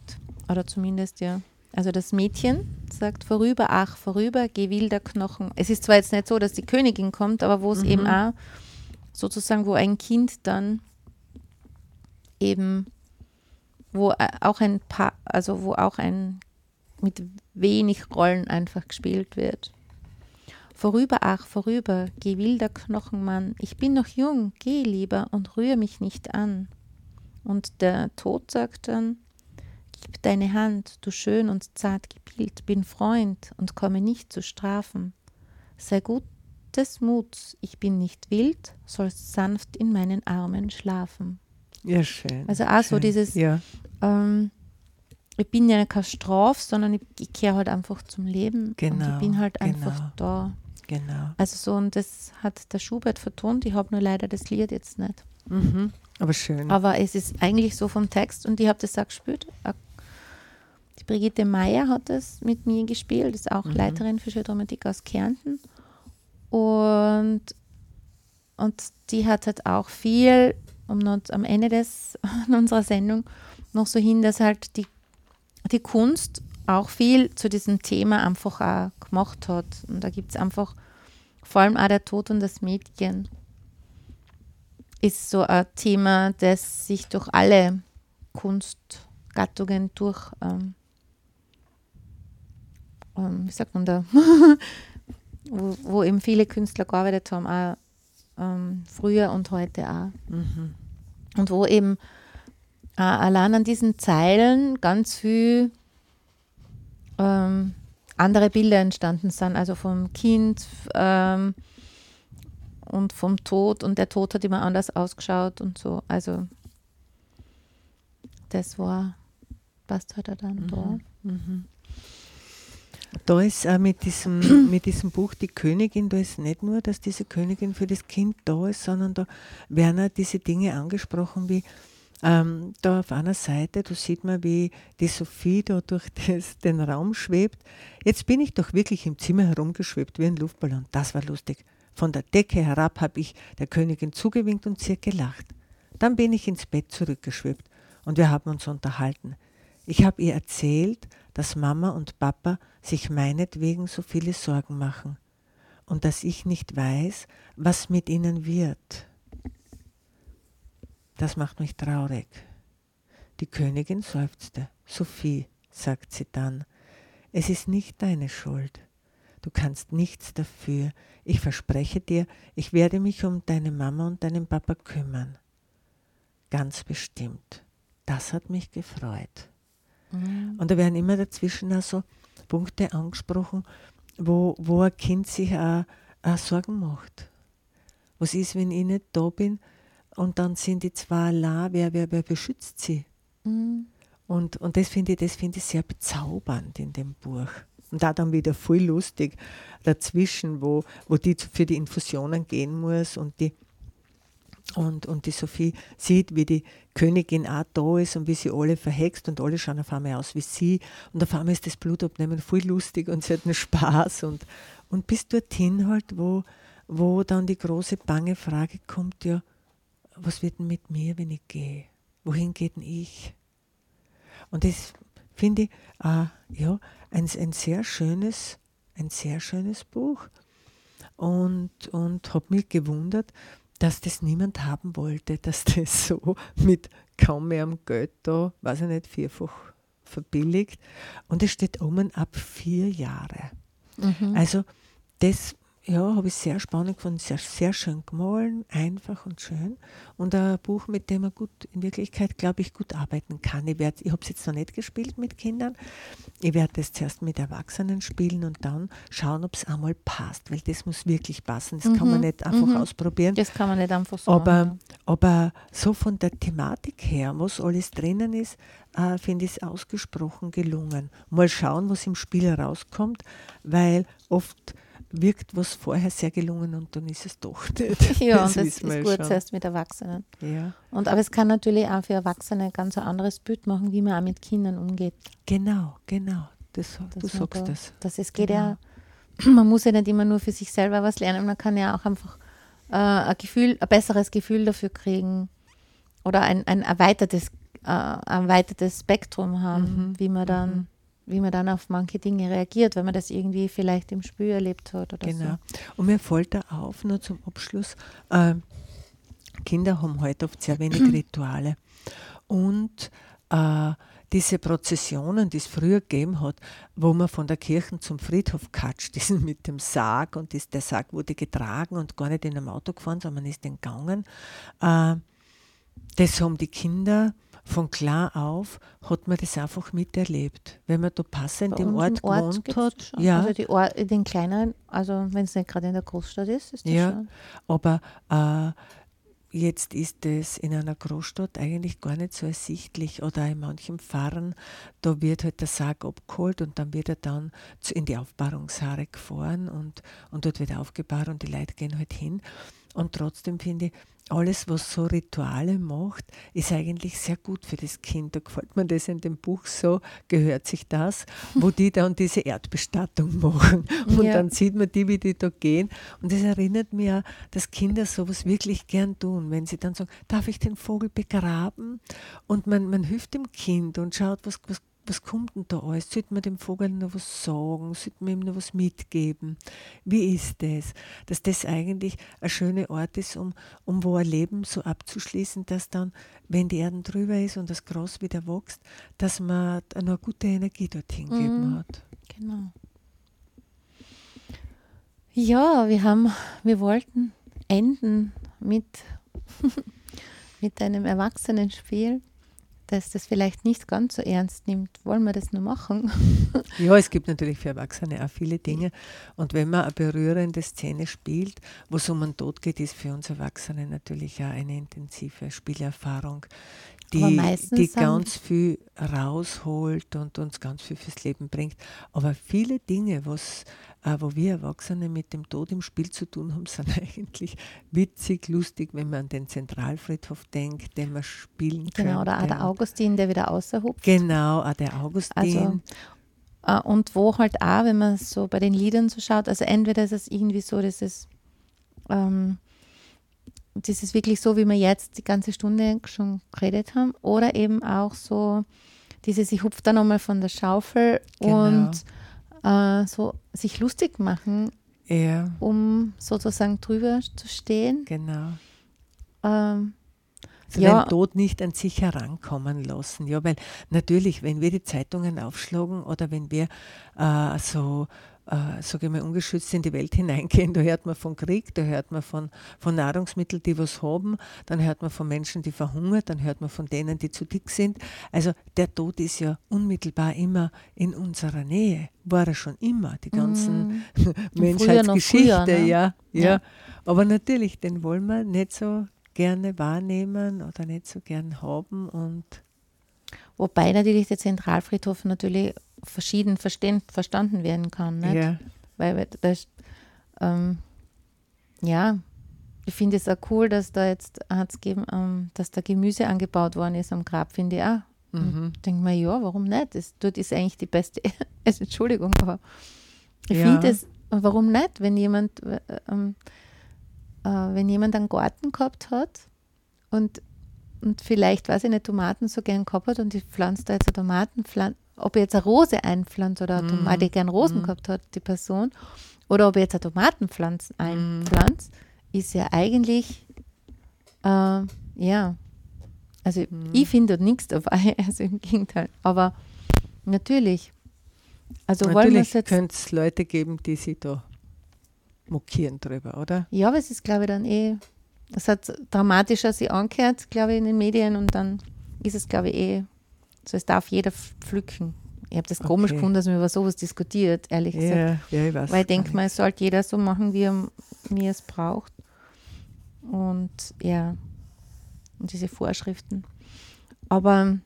Oder zumindest ja. Also das Mädchen sagt vorüber, ach, vorüber, geh wilder Knochen. Es ist zwar jetzt nicht so, dass die Königin kommt, aber wo es mhm. eben auch sozusagen, wo ein Kind dann eben, wo auch ein Paar, also wo auch ein mit wenig Rollen einfach gespielt wird. Vorüber, ach, vorüber, geh wilder Knochenmann, ich bin noch jung, geh lieber und rühr mich nicht an. Und der Tod sagt dann, Gib deine Hand, du schön und zart gepielt, bin Freund und komme nicht zu strafen. Sei gutes Muts, ich bin nicht wild, sollst sanft in meinen Armen schlafen. Ja, schön. Also auch schön. so dieses, ja. ähm, ich bin ja keine Strafe, sondern ich, ich kehre halt einfach zum Leben. Genau, und ich bin halt einfach genau. da. Genau. Also so, und das hat der Schubert vertont, ich habe nur leider das Lied jetzt nicht. Mhm. Aber schön. Aber es ist eigentlich so vom Text und ich habe das auch gespielt. Die Brigitte Meyer hat das mit mir gespielt, ist auch mhm. Leiterin für Schuldramatik aus Kärnten. Und, und die hat halt auch viel um noch am Ende des, unserer Sendung noch so hin, dass halt die, die Kunst auch viel zu diesem Thema einfach auch gemacht hat. Und da gibt es einfach vor allem auch der Tod und das Mädchen ist so ein Thema, das sich durch alle Kunstgattungen durch, ähm, ähm, wie sagt man da, wo, wo, eben viele Künstler gearbeitet haben, auch ähm, früher und heute auch. Mhm. Und wo eben äh, allein an diesen Zeilen ganz viel ähm, andere Bilder entstanden sind, also vom Kind ähm, und vom Tod und der Tod hat immer anders ausgeschaut und so. Also das war, passt halt dann mhm. da. Mhm. Da ist auch mit diesem, mit diesem Buch Die Königin, da ist nicht nur, dass diese Königin für das Kind da ist, sondern da werden auch diese Dinge angesprochen wie ähm, da auf einer Seite, da sieht man, wie die Sophie da durch das, den Raum schwebt. Jetzt bin ich doch wirklich im Zimmer herumgeschwebt wie ein Luftballon. Das war lustig. Von der Decke herab habe ich der Königin zugewinkt und sie gelacht. Dann bin ich ins Bett zurückgeschwebt und wir haben uns unterhalten. Ich habe ihr erzählt, dass Mama und Papa sich meinetwegen so viele Sorgen machen und dass ich nicht weiß, was mit ihnen wird. Das macht mich traurig. Die Königin seufzte. Sophie, sagt sie dann, es ist nicht deine Schuld. Du kannst nichts dafür. Ich verspreche dir, ich werde mich um deine Mama und deinen Papa kümmern. Ganz bestimmt. Das hat mich gefreut. Mhm. Und da werden immer dazwischen also Punkte angesprochen, wo, wo ein Kind sich auch, auch Sorgen macht. Was ist, wenn ich nicht da bin? Und dann sind die zwei la, wer, wer, wer beschützt sie? Mhm. Und, und das finde ich, find ich sehr bezaubernd in dem Buch. Und da dann wieder voll lustig dazwischen, wo, wo die für die Infusionen gehen muss und die, und, und die Sophie sieht, wie die Königin auch da ist und wie sie alle verhext und alle schauen auf einmal aus wie sie. Und auf einmal ist das Blutabnehmen voll lustig und sie hat einen Spaß. Und, und bis dorthin halt, wo, wo dann die große bange Frage kommt, ja, was wird denn mit mir, wenn ich gehe? Wohin geht denn ich? Und das finde ich äh, ja, ein, ein, sehr schönes, ein sehr schönes Buch. Und, und habe mich gewundert, dass das niemand haben wollte, dass das so mit kaum mehr am Geld da, weiß ich nicht, vierfach verbilligt. Und es steht oben ab vier Jahre. Mhm. Also das ja, habe ich sehr spannend gefunden, sehr, sehr schön gemahlen, einfach und schön. Und ein Buch, mit dem man gut, in Wirklichkeit, glaube ich, gut arbeiten kann. Ich, ich habe es jetzt noch nicht gespielt mit Kindern. Ich werde es zuerst mit Erwachsenen spielen und dann schauen, ob es einmal passt, weil das muss wirklich passen. Das mhm. kann man mhm. nicht einfach mhm. ausprobieren. Das kann man nicht einfach so aber, aber so von der Thematik her, was alles drinnen ist, äh, finde ich es ausgesprochen gelungen. Mal schauen, was im Spiel rauskommt, weil oft wirkt was vorher sehr gelungen und dann ist es doch nicht. Ja, das, das ist gut schon. zuerst mit Erwachsenen. Ja. Und, aber es kann natürlich auch für Erwachsene ganz ein anderes Bild machen, wie man auch mit Kindern umgeht. Genau, genau. Das, das du sagst da, das. Das ist, geht genau. ja, man muss ja nicht immer nur für sich selber was lernen, man kann ja auch einfach äh, ein Gefühl, ein besseres Gefühl dafür kriegen oder ein, ein erweitertes, äh, erweitertes Spektrum haben, mhm. wie man dann mhm wie man dann auf manche Dinge reagiert, wenn man das irgendwie vielleicht im Spiel erlebt hat oder genau. so. Und mir fällt da auf, nur zum Abschluss, äh, Kinder haben heute oft sehr wenig Rituale. Und äh, diese Prozessionen, die es früher gegeben hat, wo man von der Kirche zum Friedhof katscht, diesen mit dem Sarg und das, der Sarg wurde getragen und gar nicht in einem Auto gefahren, sondern man ist entgangen. Äh, das haben die Kinder von klar auf hat man das einfach miterlebt. Wenn man da passend Bei im Ort, Ort gewohnt hat. Ja. Also Or den kleineren, also wenn es nicht gerade in der Großstadt ist, ist das ja, schon. Aber äh, jetzt ist es in einer Großstadt eigentlich gar nicht so ersichtlich oder in manchen Pfarren, da wird halt der Sarg abgeholt und dann wird er dann in die Aufbahrungshaare gefahren und, und dort wird aufgebahrt und die Leute gehen halt hin. Und trotzdem finde ich, alles, was so Rituale macht, ist eigentlich sehr gut für das Kind. Da gefällt mir das in dem Buch so, gehört sich das, wo die dann diese Erdbestattung machen. Und ja. dann sieht man die, wie die da gehen. Und das erinnert mich auch, dass Kinder sowas wirklich gern tun, wenn sie dann sagen, darf ich den Vogel begraben? Und man, man hilft dem Kind und schaut, was, was was kommt denn da alles? Sollte man dem Vogel noch was sagen? Sollte man ihm noch was mitgeben? Wie ist das? Dass das eigentlich ein schöner Ort ist, um, um wo ein Leben so abzuschließen, dass dann, wenn die Erde drüber ist und das Gras wieder wächst, dass man noch eine gute Energie dorthin mhm. gegeben hat. Genau. Ja, wir haben, wir wollten enden mit, mit einem Erwachsenenspiel dass das vielleicht nicht ganz so ernst nimmt. Wollen wir das nur machen? ja, es gibt natürlich für Erwachsene auch viele Dinge. Und wenn man eine berührende Szene spielt, wo es um einen Tod geht, ist für uns Erwachsene natürlich auch eine intensive Spielerfahrung die, die ganz viel rausholt und uns ganz viel fürs Leben bringt. Aber viele Dinge, was, wo wir Erwachsene mit dem Tod im Spiel zu tun haben, sind eigentlich witzig, lustig, wenn man an den Zentralfriedhof denkt, den man spielen kann. Genau, oder auch der Augustin, der wieder außerhupft. Genau, auch der Augustin. Also, äh, und wo halt auch, wenn man so bei den Liedern so schaut, also entweder ist es irgendwie so, dass es ähm, das ist wirklich so, wie wir jetzt die ganze Stunde schon geredet haben. Oder eben auch so, dieses, ich hupfe da nochmal von der Schaufel genau. und äh, so sich lustig machen, ja. um sozusagen drüber zu stehen. Genau. Ähm, also ja. den Tod nicht an sich herankommen lassen. Ja, weil natürlich, wenn wir die Zeitungen aufschlagen oder wenn wir äh, so äh, sage ich mal, ungeschützt in die Welt hineingehen. Da hört man von Krieg, da hört man von, von Nahrungsmitteln, die was haben, dann hört man von Menschen, die verhungern, dann hört man von denen, die zu dick sind. Also der Tod ist ja unmittelbar immer in unserer Nähe, war er schon immer, die ganzen mm. Menschheitsgeschichte, ne? ja, ja, ja. Aber natürlich, den wollen wir nicht so gerne wahrnehmen oder nicht so gern haben und Wobei natürlich der Zentralfriedhof natürlich verschieden verstehen, verstanden werden kann. Nicht? Ja. Weil das, ähm, ja, ich finde es auch cool, dass da jetzt hat's gegeben, ähm, dass da Gemüse angebaut worden ist am Grab, finde ich auch. Mhm. Denke mir, ja, warum nicht? Das, dort ist eigentlich die beste, also, Entschuldigung, aber ich ja. finde es, warum nicht, wenn jemand, äh, äh, wenn jemand einen Garten gehabt hat und, und vielleicht, weiß ich nicht, Tomaten so gern gehabt hat und die pflanzt da jetzt eine Tomatenpflanze, ob er jetzt eine Rose einpflanzt oder eine Tomate, die gern Rosen mm. gehabt hat, die Person, oder ob er jetzt eine Tomatenpflanze mm. einpflanzt, mm. ist ja eigentlich, äh, ja, also mm. ich finde nichts dabei, also im Gegenteil. Aber natürlich, also natürlich könnte es Leute geben, die sich da mokieren drüber, oder? Ja, aber es ist, glaube ich, dann eh, das hat dramatischer sich angehört, glaube ich, in den Medien und dann ist es, glaube ich, eh so, es darf jeder pflücken. Ich habe das okay. komisch gefunden, dass man über sowas diskutiert, ehrlich gesagt. Ja, ja, ich weiß. Weil ich denke mal, es sollte jeder so machen, wie er, wie er es braucht. Und ja, und diese Vorschriften. Aber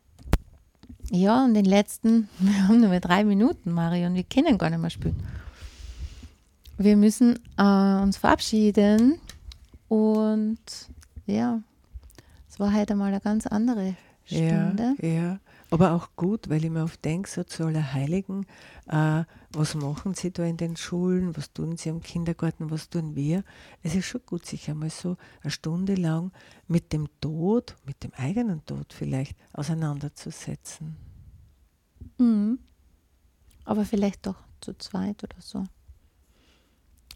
ja, und den letzten, wir haben nur mehr drei Minuten, Mario, und wir können gar nicht mehr spielen. Wir müssen äh, uns verabschieden und ja, es war heute mal eine ganz andere Stunde. Ja, ja. Aber auch gut, weil ich mir oft denke, so zu aller Heiligen, äh, was machen sie da in den Schulen, was tun sie im Kindergarten, was tun wir? Es ist schon gut, sich einmal so eine Stunde lang mit dem Tod, mit dem eigenen Tod vielleicht auseinanderzusetzen. Mhm. Aber vielleicht doch zu zweit oder so.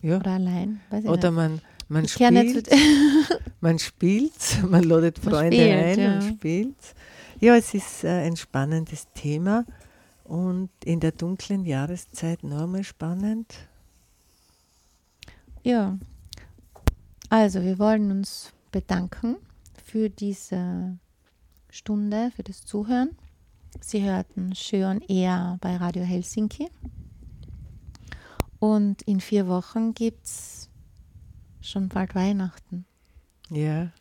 Ja. Oder allein. oder man, man spielt, man spielt, man ladet Freunde man spielt, ein ja. und spielt. Ja, es ist äh, ein spannendes Thema und in der dunklen Jahreszeit noch einmal spannend. Ja, also wir wollen uns bedanken für diese Stunde, für das Zuhören. Sie hörten Schön eher bei Radio Helsinki. Und in vier Wochen gibt es schon bald Weihnachten. Ja.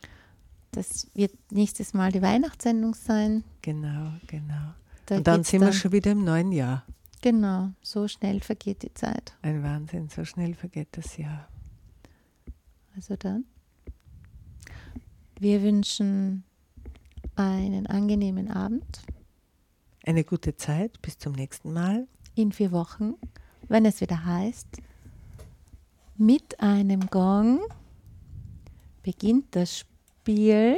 Das wird nächstes Mal die Weihnachtssendung sein. Genau, genau. Da und dann sind dann, wir schon wieder im neuen Jahr. Genau, so schnell vergeht die Zeit. Ein Wahnsinn, so schnell vergeht das Jahr. Also dann, wir wünschen einen angenehmen Abend. Eine gute Zeit, bis zum nächsten Mal. In vier Wochen, wenn es wieder heißt, mit einem Gong beginnt das Spiel. Spiel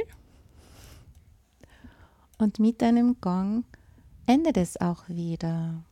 und mit einem Gong endet es auch wieder.